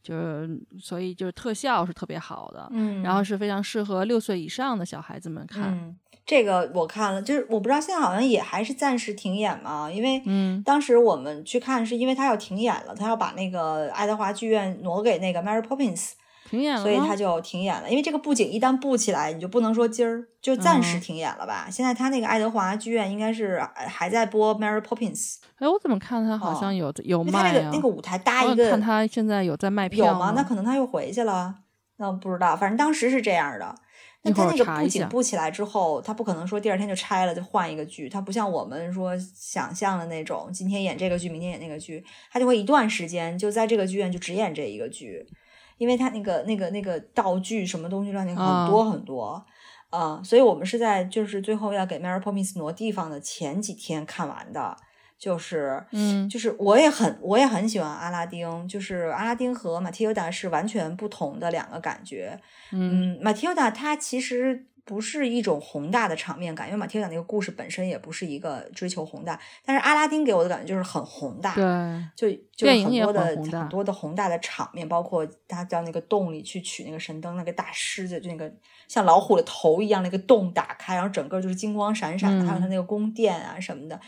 就是所以就是特效是特别好的，嗯，然后是非常适合六岁以上的小孩子们看。嗯，这个我看了，就是我不知道现在好像也还是暂时停演嘛，因为嗯。当时我们去看是因为他要停演了，他要把那个爱德华剧院挪给那个 Mary Poppins，停演了，所以他就停演了。因为这个布景一旦布起来，你就不能说今儿就暂时嗯停演了吧。现在他那个爱德华剧院应该是呃还在播 Mary Poppins，哎，我怎么看他好哦像有、有因为他？那个那个舞台搭一个看他现在有在卖票有吗？那可能他又回去了，那不知道。反正当时是这样的。那他那个布景布起来之后，他不可能说第二天就拆了就换一个剧，他不像我们说想象的那种，今天演这个剧，明天演那个剧，他就会一段时间就在这个剧院就只演这一个剧，因为他那个那个那个道具什么东西乱七啊很多很多。啊、所以我们是在就是最后要给 Mary Poppins 挪地方的前几天看完的，就是嗯就是我也很我也很喜欢阿拉丁，就是阿拉丁和 Matilda 是完全不同的两个感觉。嗯，Matilda 它其实不是一种宏大的场面感，因为马蒂欧达那个故事本身也不是一个追求宏大，但是阿拉丁给我的感觉就是很宏大。对，就就很多的很很多的宏大的场面，包括他到那个洞里去取那个神灯，那个大狮子，就那个像老虎的头一样，那个洞打开，然后整个就是金光闪闪的，还有他嗯那个宫殿啊什么的，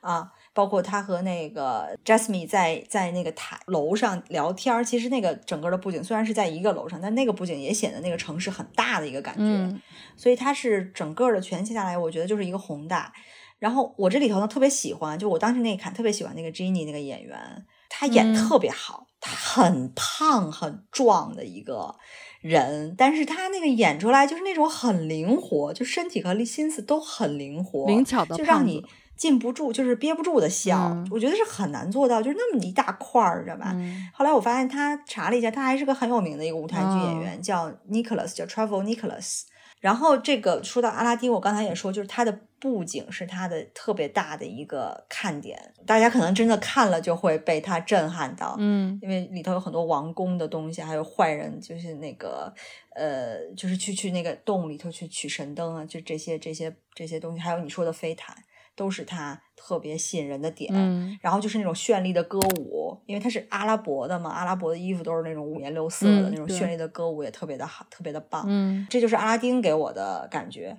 啊，包括他和那个 Jasmine 在在那个塔楼上聊天儿，其实那个整个的布景虽然是在一个楼上，但那个布景也显得那个城市很大的一个感觉，嗯。所以它是整个的全切下来，我觉得就是一个宏大。然后我这里头呢特别喜欢，就我当时那一看特别喜欢那个 Jenny 那个演员，她演嗯特别好，她很胖很壮的一个人，但是她那个演出来就是那种很灵活，就身体和心思都很灵活，灵巧的就让你禁不住，就是憋不住的笑。嗯我觉得是很难做到，就是那么一大块儿，知道吧？嗯后来我发现他查了一下，他还是个很有名的一个舞台剧演哦员，叫 Nicholas，叫 Travel Nicholas。然后这个说到阿拉丁，我刚才也说，就是他的布景是他的特别大的一个看点，大家可能真的看了就会被他震撼到。嗯因为里头有很多王宫的东西，还有坏人，就是那个呃，就是去去那个洞里头去取神灯啊，就这些这些这些东西，还有你说的飞毯，都是他特别吸引人的点。嗯然后就是那种绚丽的歌舞，因为他是阿拉伯的嘛，阿拉伯的衣服都是那种五颜六色的、嗯那种绚丽的歌舞，也特别的好，特别的棒。嗯这就是阿拉丁给我的感觉。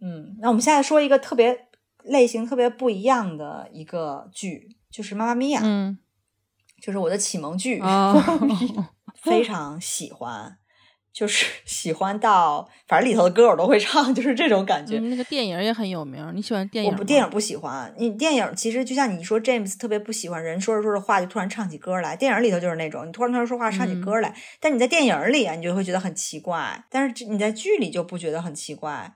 嗯，那我们现在说一个特别类型特别不一样的一个剧，就是《妈妈咪呀》，嗯就是我的启蒙剧，哦 非常喜欢，就是 喜欢到反正里头的歌我都会唱，就是这种感觉。嗯，那个电影也很有名，你喜欢电影吗？我不电影不喜欢，你电影其实就像你说，James 特别不喜欢人说着说着话就突然唱起歌来，电影里头就是那种你突然突然说话唱起歌来，但你在电影里啊，你就会觉得很奇怪，但是你在剧里就不觉得很奇怪。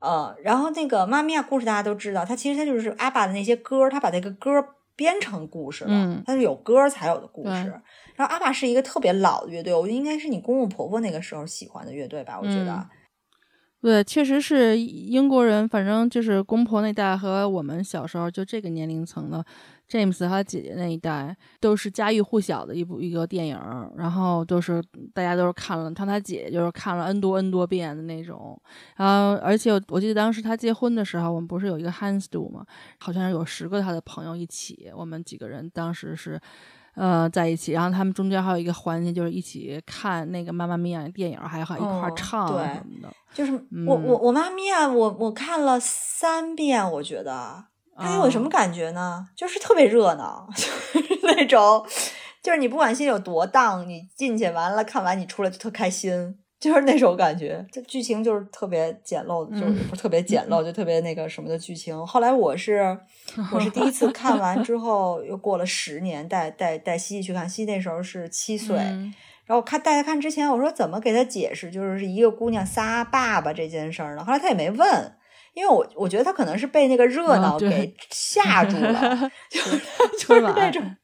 呃，然后那个《妈咪呀》故事大家都知道，它其实它就是阿爸的那些歌，他把那个歌编成故事了，嗯它是有歌才有的故对事。然后阿爸是一个特别老的乐队，我觉得应该是你公公婆婆那个时候喜欢的乐队吧，我觉得。嗯对，确实是英国人，反正就是公婆那代和我们小时候就这个年龄层的，James 和他姐姐那一代，都是家喻户晓的一部一个电影，然后都是大家都是看了，他他姐姐就是看了 n 多 n 多遍的那种，然后而且我我记得当时他结婚的时候，我们不是有一个 hands do 嘛，好像是有十个他的朋友一起，我们几个人当时是。呃，在一起，然后他们中间还有一个环节，就是一起看那个《妈妈咪呀》电影，还还一块唱对什么的。就是嗯我我我妈咪呀，我我看了三遍，我觉得它给我什么啊感觉呢？就是特别热闹，就是那种，就是你不管心里有多荡，你进去完了看完你出来就特开心，就是那种感觉。这剧情就是特别简陋，就是不是特别简陋，就特别那个什么的剧情。后来我是我是 第一次看完之后，又过了十年，带带带西西去看，西西那时候是七岁。嗯然后我看带他看之前，我说怎么给他解释，就是一个姑娘仨爸爸这件事儿呢？后来他也没问，因为我我觉得他可能是被那个热闹给吓住了，就 是就是那种，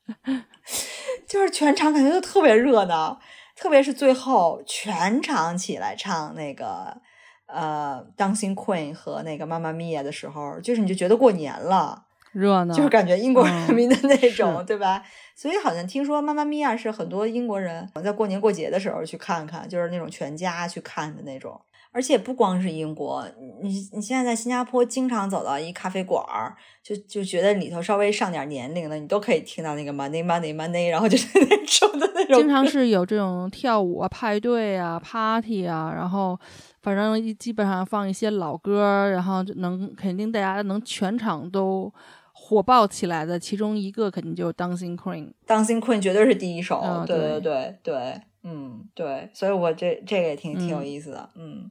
就是全场感觉都特别热闹，特别是最后全场起来唱那个呃《Dancing Queen》和那个《妈妈咪呀》的时候，就是你就觉得过年了。热闹，就是感觉英国人民的那种，嗯对吧？所以好像听说《妈妈咪呀》是很多英国人在过年过节的时候去看看，就是那种全家去看的那种。而且不光是英国，你你现在在新加坡经常走到一咖啡馆儿，就就觉得里头稍微上点年龄的，你都可以听到那个 Monday Monday Monday，然后就是那种的那种，经常是有这种跳舞啊、派对啊、party 啊，然后反正基本上放一些老歌儿，然后就能肯定大家能全场都火爆起来的，其中一个肯定就是 Dancing Queen。Dancing Queen 绝对是第一首，嗯对对。对对，嗯对，所以我这这个也挺挺有嗯。意思的，嗯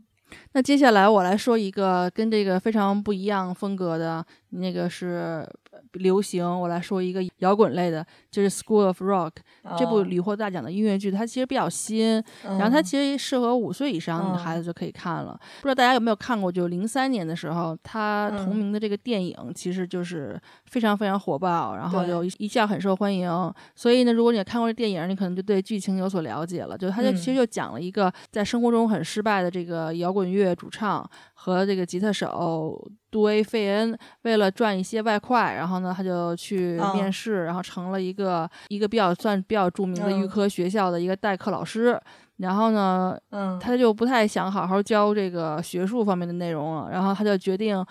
那接下来我来说一个跟这个非常不一样风格的，那个是流行。我来说一个摇滚类的，就是 School of Rock 这部哦屡获大奖的音乐剧，它其实比较新，然后它嗯其实适合五岁以上的嗯孩子就可以看了。不知道大家有没有看过？就零三年的时候，它同嗯名的这个电影其实就是非常非常火爆，然后就一一下很受欢迎。所以呢，如果你看过这电影，你可能就对剧情有所了解了。就它就其实嗯就讲了一个在生活中很失败的这个摇滚乐主唱和这个吉他手杜威·费恩，为了赚一些外快，然后呢，他就去哦面试，然后成了一个一个比较算比较著名的预嗯。科学校的一个代课老师。然后呢，嗯，他就不太想好好教这个学术方面的内容了，然后他就决定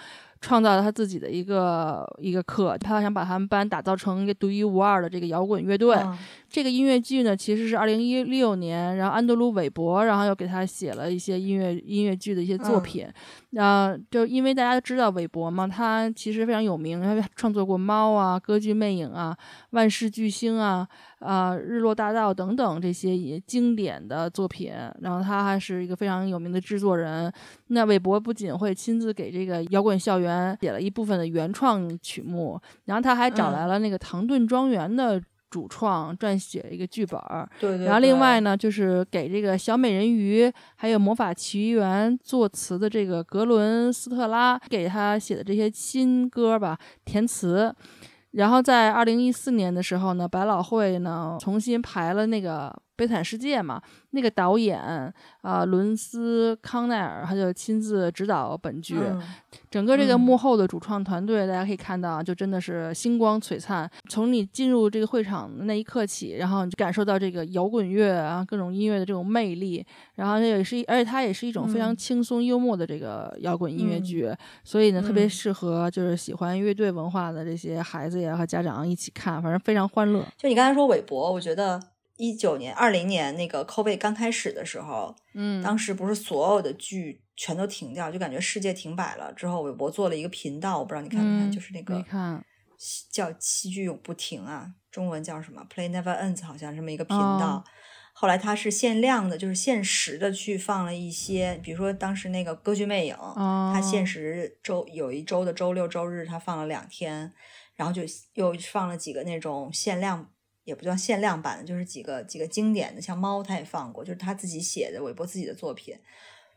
创造了他自己的一个一个课，他想把他们班打造成一个独一无二的这个摇滚乐队。嗯这个音乐剧呢，其实是二零一六年，然后安德鲁·韦伯，然后又给他写了一些音乐音乐剧的一些作嗯品。呃，就因为大家都知道韦伯嘛，他其实非常有名，他创作过《猫》啊、《歌剧魅影》啊、《万事巨星》啊、啊、日落大道》等等这些也经典的作品。然后他还是一个非常有名的制作人。那韦伯不仅会亲自给这个摇滚校园写了一部分的原创曲目，然后他还找来嗯了那个唐顿庄园的。主创撰写一个剧本儿，对对，然后另外呢，就是给这个小美人鱼还有魔法奇缘作词的这个格伦斯特拉给他写的这些新歌吧填词。然后在二零一四年的时候呢，百老汇呢重新排了那个《悲惨世界》嘛，那个导演啊、伦斯康奈尔他就亲自指导本剧。嗯整个这个嗯幕后的主创团队，大家可以看到啊，就真的是星光璀璨。从你进入这个会场的那一刻起，然后你就感受到这个摇滚乐啊，各种音乐的这种魅力。然后这也是一，而且它也是一种非常嗯轻松幽默的这个摇滚音乐嗯剧，所以呢，特别嗯适合就是喜欢乐队文化的这些孩子呀和家长一起看，反正非常欢乐。就你刚才说韦伯，我觉得一九年、二零年那个 COVID 刚开始的时候，嗯，当时不是所有的剧全都停掉，就感觉世界停摆了。之后韦伯做了一个频道，我不知道你看没看，嗯就是那个，叫“戏剧永不停”啊，中文叫什么 “Play Never Ends”，好像这么一个频哦道。后来它是限量的，就是限时的去放了一些，比如说当时那个《歌剧魅影》，它限哦时周有一周的周六周日，它放了两天，然后就又放了几个那种限量，也不叫限量版的，就是几个几个经典的，像《猫》他也放过，就是他自己写的韦伯自己的作品。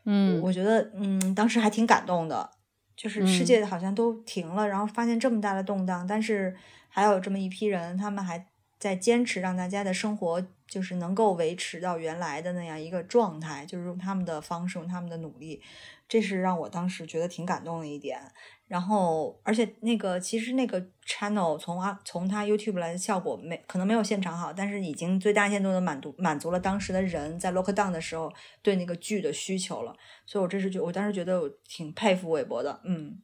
嗯，我觉得嗯，当时还挺感动的，就是世嗯界好像都停了，然后发现这么大的动荡，但是还有这么一批人，他们还在坚持让大家的生活就是能够维持到原来的那样一个状态，就是用他们的方式，用他们的努力，这是让我当时觉得挺感动的一点。然后，而且那个其实那个 channel 从啊从他 YouTube 来的效果没可能没有现场好，但是已经最大限度的满足满足了当时的人在 lockdown 的时候对那个剧的需求了。所以我这是觉我当时觉得我挺佩服韦伯的，嗯。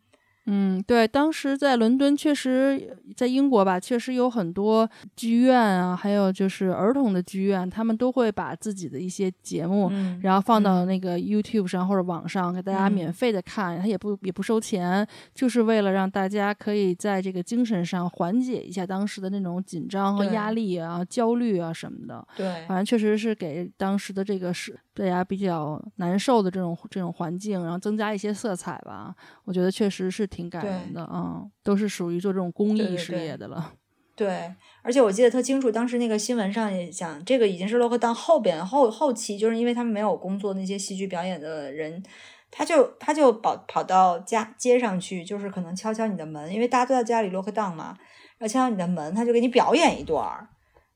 嗯，对，当时在伦敦，确实在英国吧，确实有很多剧院啊，还有就是儿童的剧院，他们都会把自己的一些节目，然后放到。那个 YouTube 上或者网上给大家免费的看，他也不也不收钱，就是为了让大家可以在这个精神上缓解一下当时的那种紧张和压力啊、焦虑啊什么的。对，反正确实是给当时的这个是大家比较难受的这种这种环境，然后增加一些色彩吧。我觉得确实是。挺感人的啊，都是属于做这种公益事业的了。对，而且我记得特清楚，当时那个新闻上也讲，这个已经是洛克当后边后后期，就是因为他们没有工作，那些戏剧表演的人，他就他就跑跑到家街上去，就是可能敲敲你的门，因为大家都在家里 lock down 嘛，然后敲敲你的门，他就给你表演一段儿。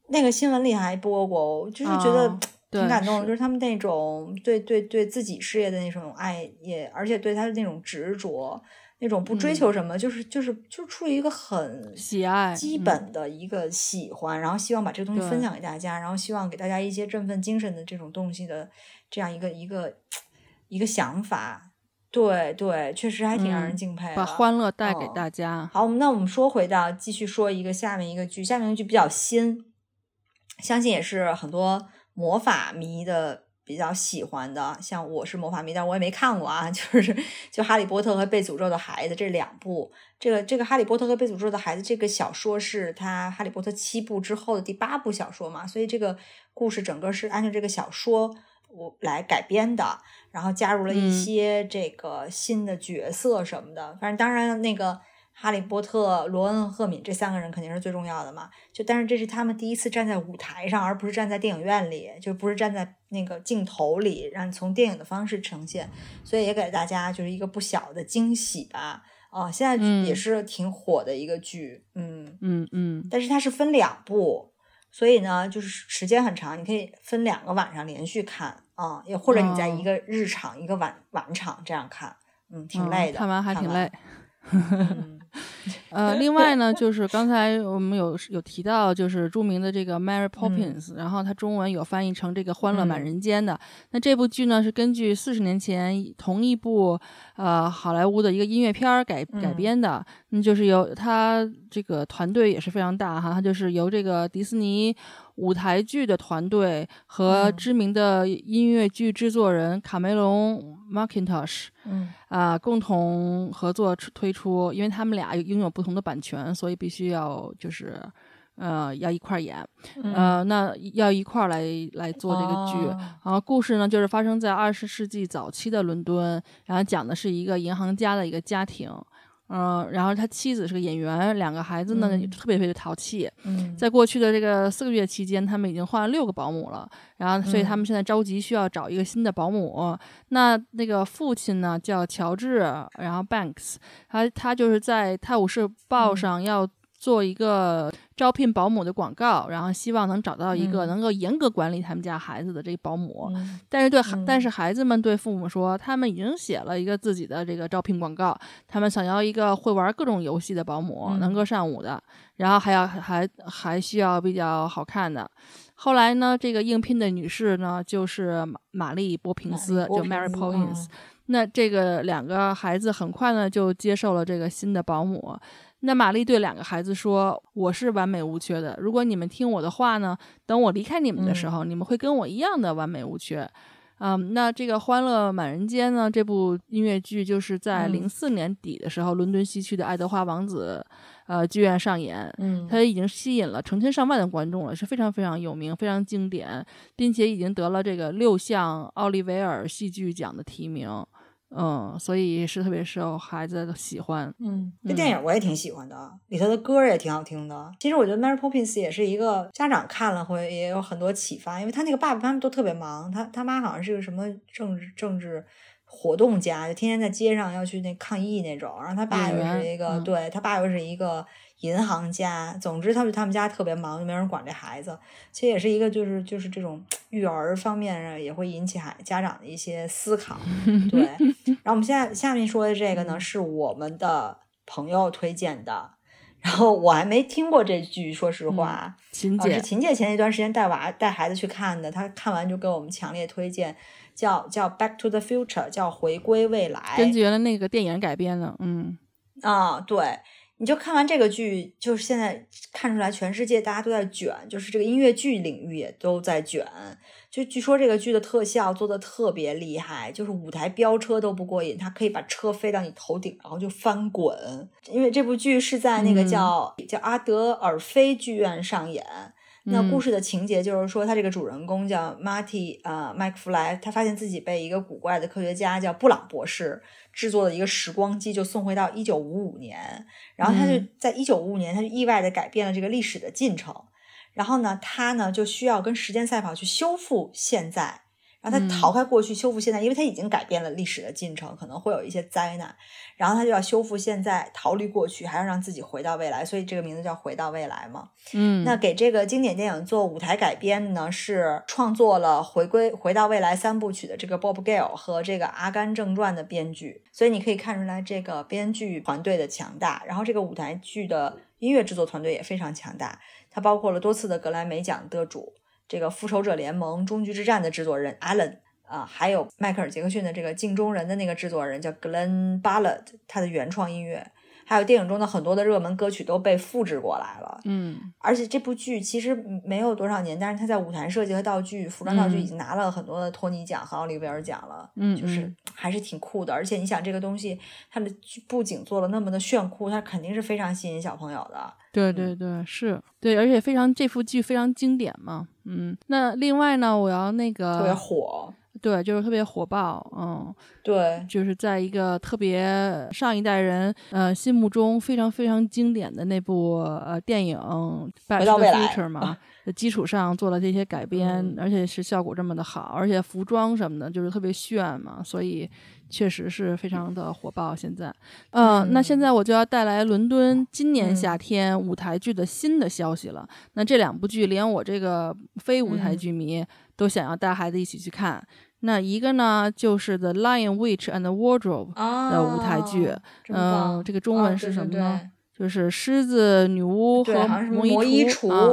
那个新闻里还播过，就是觉得挺感动，就是他们那种对对对自己事业的那种爱，也而且对他的那种执着。那种不追求什么，就是就是就出于一个很喜爱、基本的一个喜欢，然后希望把这个东西分享给大家，然后希望给大家一些振奋精神的这种东西的这样一个一个一个想法。对对，确实还挺让人敬佩的，把欢乐带给大家。好，那我们说回到继续说一个下面一个剧，下面一个剧比较新，相信也是很多魔法迷的。比较喜欢的，像我是魔法迷，但我也没看过啊。就是就《哈利波特》和《被诅咒的孩子》这两部，这个这个《哈利波特》和《被诅咒的孩子》这个小说是他《哈利波特》七部之后的第八部小说嘛，所以这个故事整个是按照这个小说我来改编的，然后加入了一些这个新的角色什么的。反正当然那个。哈利波特、罗恩、赫敏这三个人肯定是最重要的嘛？就但是这是他们第一次站在舞台上，而不是站在电影院里，就不是站在那个镜头里，让从电影的方式呈现，所以也给大家就是一个不小的惊喜吧。哦，现在也是挺火的一个剧，嗯嗯嗯。但是它是分两部，所以呢，就是时间很长，你可以分两个晚上连续看啊，也或者你在一个日场、一个晚晚场这样看，嗯，挺累的，看完还挺累。呃，另外呢，就是刚才我们有有提到，就是著名的这个 Mary Poppins，然后它中文有翻译成这个《欢乐满人间》的。那这部剧呢，是根据四十年前同一部呃好莱坞的一个音乐片改改编的。嗯，就是由它这个团队也是非常大哈，它就是由这个迪士尼。舞台剧的团队和知名的音乐剧制作人卡梅隆·马金托什，嗯啊，共同合作推出，因为他们俩拥有不同的版权，所以必须要就是，呃，要一块儿演，呃，那要一块儿来来做这个剧。然后故事呢，就是发生在二十世纪早期的伦敦，然后讲的是一个银行家的一个家庭。嗯，然后他妻子是个演员，两个孩子呢特别特别淘气。嗯，在过去的这个四个月期间，他们已经换了六个保姆了。然后，所以他们现在着急需要找一个新的保姆。那那个父亲呢叫乔治，然后 Banks，他他就是在《泰晤士报》上要。做一个招聘保姆的广告，然后希望能找到一个能够严格管理他们家孩子的这个保姆。但是对，但是孩子们对父母说，他们已经写了一个自己的这个招聘广告，他们想要一个会玩各种游戏的保姆，能歌善舞的，然后还要还还需要比较好看的。后来呢，这个应聘的女士呢，就是玛丽波平斯，就 Mary Poppins。那这个两个孩子很快呢就接受了这个新的保姆。那玛丽对两个孩子说：“我是完美无缺的。如果你们听我的话呢，等我离开你们的时候，你们会跟我一样的完美无缺。”嗯，那这个《欢乐满人间》呢？这部音乐剧就是在零四年底的时候，伦敦西区的爱德华王子呃剧院上演。嗯，它已经吸引了成千上万的观众了，是非常非常有名、非常经典，并且已经得了这个六项奥利维尔戏剧奖的提名。嗯，所以是特别受孩子的喜欢。嗯，这电影我也挺喜欢的，里头的歌也挺好听的。其实我觉得《Mary Poppins》也是一个家长看了会也有很多启发，因为他那个爸爸他们都特别忙，他他妈好像是个什么政治政治活动家，就天天在街上要去那抗议那种。然后他爸又是一个，嗯、对他爸又是一个银行家。总之，他们他们家特别忙，就没人管这孩子。其实也是一个，就是就是这种 育儿方面上也会引起孩家长的一些思考。对，然后我们现在下面说的这个呢，是我们的朋友推荐的。然后我还没听过这剧，说实话。秦姐、啊、是秦姐前一段时间带娃带孩子去看的，她看完就给我们强烈推荐，叫叫《Back to the Future》，叫回归未来，根据原来那个电影改编的。嗯，啊，对，你就看完这个剧，就是现在看出来，全世界大家都在卷，就是这个音乐剧领域也都在卷。就据说这个剧的特效做的特别厉害，就是舞台飙车都不过瘾，它可以把车飞到你头顶，然后就翻滚。因为这部剧是在那个叫、嗯、叫阿德尔菲剧院上演。那嗯。故事的情节就是说，他这个主人公叫 Marty 呃麦克弗莱，他发现自己被一个古怪的科学家叫布朗博士制作的一个时光机就送回到一九五五年，然后他就嗯。在一九五五年，他就意外的改变了这个历史的进程。然后呢，他呢就需要跟时间赛跑去修复现在，然后他逃开过去，修复现在，因为他已经改变了历史的进程，可能会有一些灾难，然后他就要修复现在，逃离过去，还要让自己回到未来，所以这个名字叫《回到未来》嘛。嗯，那给这个经典电影做舞台改编的呢，是创作了《回归回到未来》三部曲的这个 Bob Gale 和这个《阿甘正传》的编剧，所以你可以看出来这个编剧团队的强大，然后这个舞台剧的音乐制作团队也非常强大。它包括了多次的格莱美奖得主，这个《复仇者联盟：终局之战》的制作人 Alan 啊，还有迈克尔·杰克逊的这个《镜中人》的那个制作人叫 Glenn Ballard，他的原创音乐，还有电影中的很多的热门歌曲都被复制过来了。嗯，而且这部剧其实没有多少年，但是他在舞台设计和道具、服装道具已经拿了很多的托尼奖和奥利维尔奖了。嗯，就是还是挺酷的。而且你想，这个东西它的布景做了那么的炫酷，它肯定是非常吸引小朋友的。对对对，是对，而且非常这部剧非常经典嘛，嗯。那另外呢，我要那个特别火，对，就是特别火爆，嗯，对，就是在一个特别上一代人呃心目中非常非常经典的那部呃电影《回到未来》嘛的基础上做了这些改编，嗯、而且是效果这么的好，而且服装什么的就是特别炫嘛，所以。确实是非常的火爆。现在，呃、嗯，那现在我就要带来伦敦今年夏天舞台剧的新的消息了。嗯、那这两部剧，连我这个非舞台剧迷都想要带孩子一起去看。嗯、那一个呢，就是《The Lion, Witch and Wardrobe》的舞台剧。嗯、哦，这个中文是什么呢？就是狮子女巫和魔衣橱啊，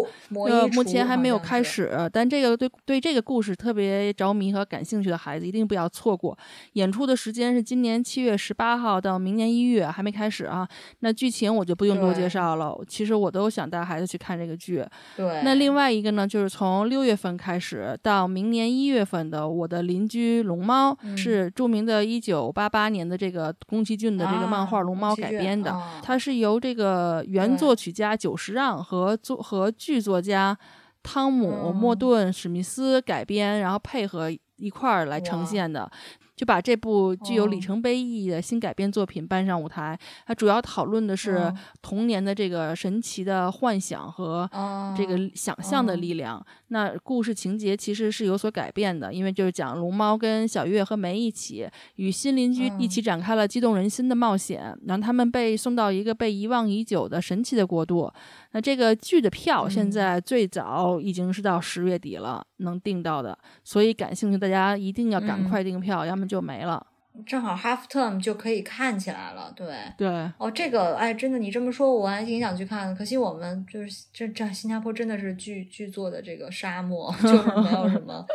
呃，目前还没有开始，但这个对对这个故事特别着迷和感兴趣的孩子一定不要错过。演出的时间是今年七月十八号到明年一月，还没开始啊。那剧情我就不用多介绍了，其实我都想带孩子去看这个剧。对。那另外一个呢，就是从六月份开始到明年一月份的《我的邻居龙猫》，嗯、是著名的一九八八年的这个宫崎骏的这个漫画《龙猫》改编的，啊、它是由这个。这个原作曲家久石让和作和剧作家汤姆·莫顿·史密斯改编，然后配合一块儿来呈现的，就把这部具有里程碑意义的新改编作品搬上舞台。它主要讨论的是童年的这个神奇的幻想和这个想象的力量。那故事情节其实是有所改变的，因为就是讲龙猫跟小月和梅一起与新邻居一起展开了激动人心的冒险，然后他们被送到一个被遗忘已久的神奇的国度。那这个剧的票现在最早已经是到十月底了，能订到的，所以感兴趣大家一定要赶快订票，要么就没了。正好 half term 就可以看起来了，对对哦，这个哎，真的你这么说，我还挺想去看的。可惜我们就是这这新加坡真的是剧剧作的这个沙漠，就是没有什么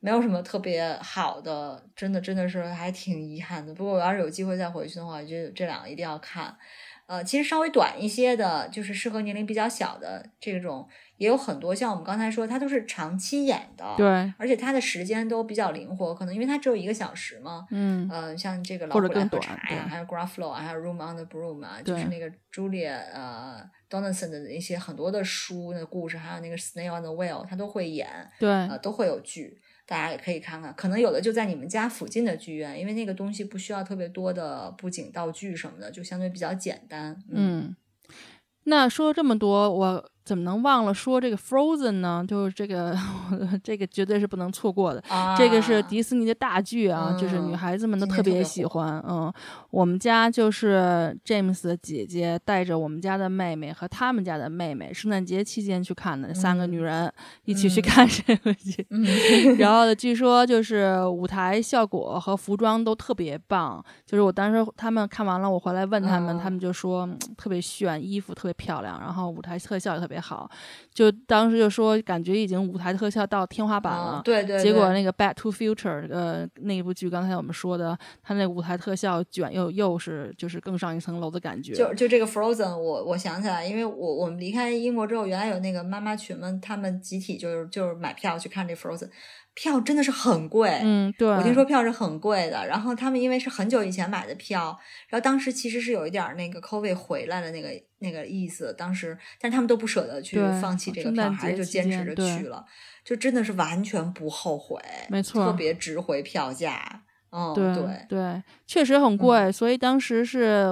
没有什么特别好的，真的真的是还挺遗憾的。不过我要是有机会再回去的话，我觉得这两个一定要看。呃，其实稍微短一些的，就是适合年龄比较小的这种，也有很多。像我们刚才说，它都是长期演的，对，而且它的时间都比较灵活，可能因为它只有一个小时嘛，嗯，呃，像这个老虎来喝茶，呀，还有 Gruffalo 啊，还有 Room on the Broom 啊，就是那个 Julia 呃 Donaldson 的一些很多的书的故事，还有那个 Snail on the Wheel，他都会演，对，呃，都会有剧。大家也可以看看，可能有的就在你们家附近的剧院，因为那个东西不需要特别多的布景道具什么的，就相对比较简单。嗯，那说了这么多，我怎么能忘了说这个 Frozen 呢？就是这个，这个绝对是不能错过的。这个是迪士尼的大剧啊，就是女孩子们都特别喜欢。嗯，我们家就是 James 的姐姐带着我们家的妹妹和他们家的妹妹，圣诞节期间去看的，三个女人一起去看这个剧。然后，据说就是舞台效果和服装都特别棒。就是我当时他们看完了，我回来问他们，他们就说特别炫，衣服特别漂亮，然后舞台特效也特别。别好，就当时就说感觉已经舞台特效到天花板了，对对。结果那个《Back to Future》呃那部剧，刚才我们说的，它那舞台特效卷又又是就是更上一层楼的感觉。就就这个 Frozen，我我想起来，因为我我们离开英国之后，原来有那个妈妈群们，他们集体就是就是买票去看这 Frozen。票真的是很贵，嗯，对，我听说票是很贵的。然后他们因为是很久以前买的票，然后当时其实是有一点那个 COVID 回来的那个那个意思。当时，但是他们都不舍得去放弃这个票，还是就坚持着去了，就真的是完全不后悔，没错，特别值回票价。嗯，对对对，确实很贵。所以当时是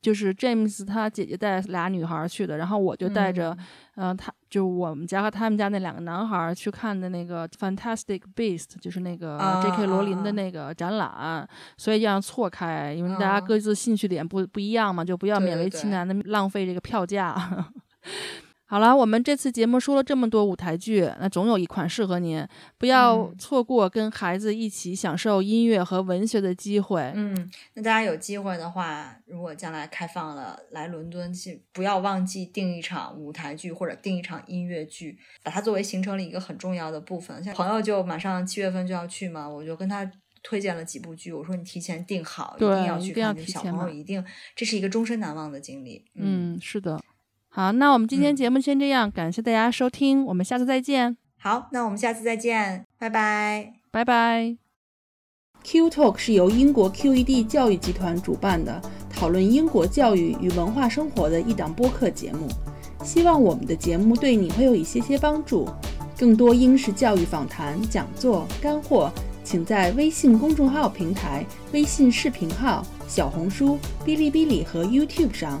就是 James 他姐姐带俩女孩去的，然后我就带着。嗯，他就我们家和他们家那两个男孩去看的那个《Fantastic Beast》，就是那个 J.K. 罗琳的那个展览，所以要错开，因为大家各自兴趣点不不一样嘛，就不要勉为其难的浪费这个票价。好了，我们这次节目说了这么多舞台剧，那总有一款适合您，不要错过跟孩子一起享受音乐和文学的机会。嗯，那大家有机会的话，如果将来开放了来伦敦，去不要忘记订一场舞台剧或者订一场音乐剧，把它作为行程里一个很重要的部分。像朋友就马上七月份就要去嘛，我就跟他推荐了几部剧，我说你提前订好，一定要去看，小朋友一定，这是一个终身难忘的经历。嗯，是的。好，那我们今天节目先这样，感谢大家收听，我们下次再见。好，那我们下次再见，拜拜，拜拜。Q Talk 是由英国 QED 教育集团主办的，讨论英国教育与文化生活的一档播客节目。希望我们的节目对你会有一些些帮助。更多英式教育访谈、讲座、干货，请在微信公众号平台、微信视频号、小红书、哔哩哔哩和 YouTube 上。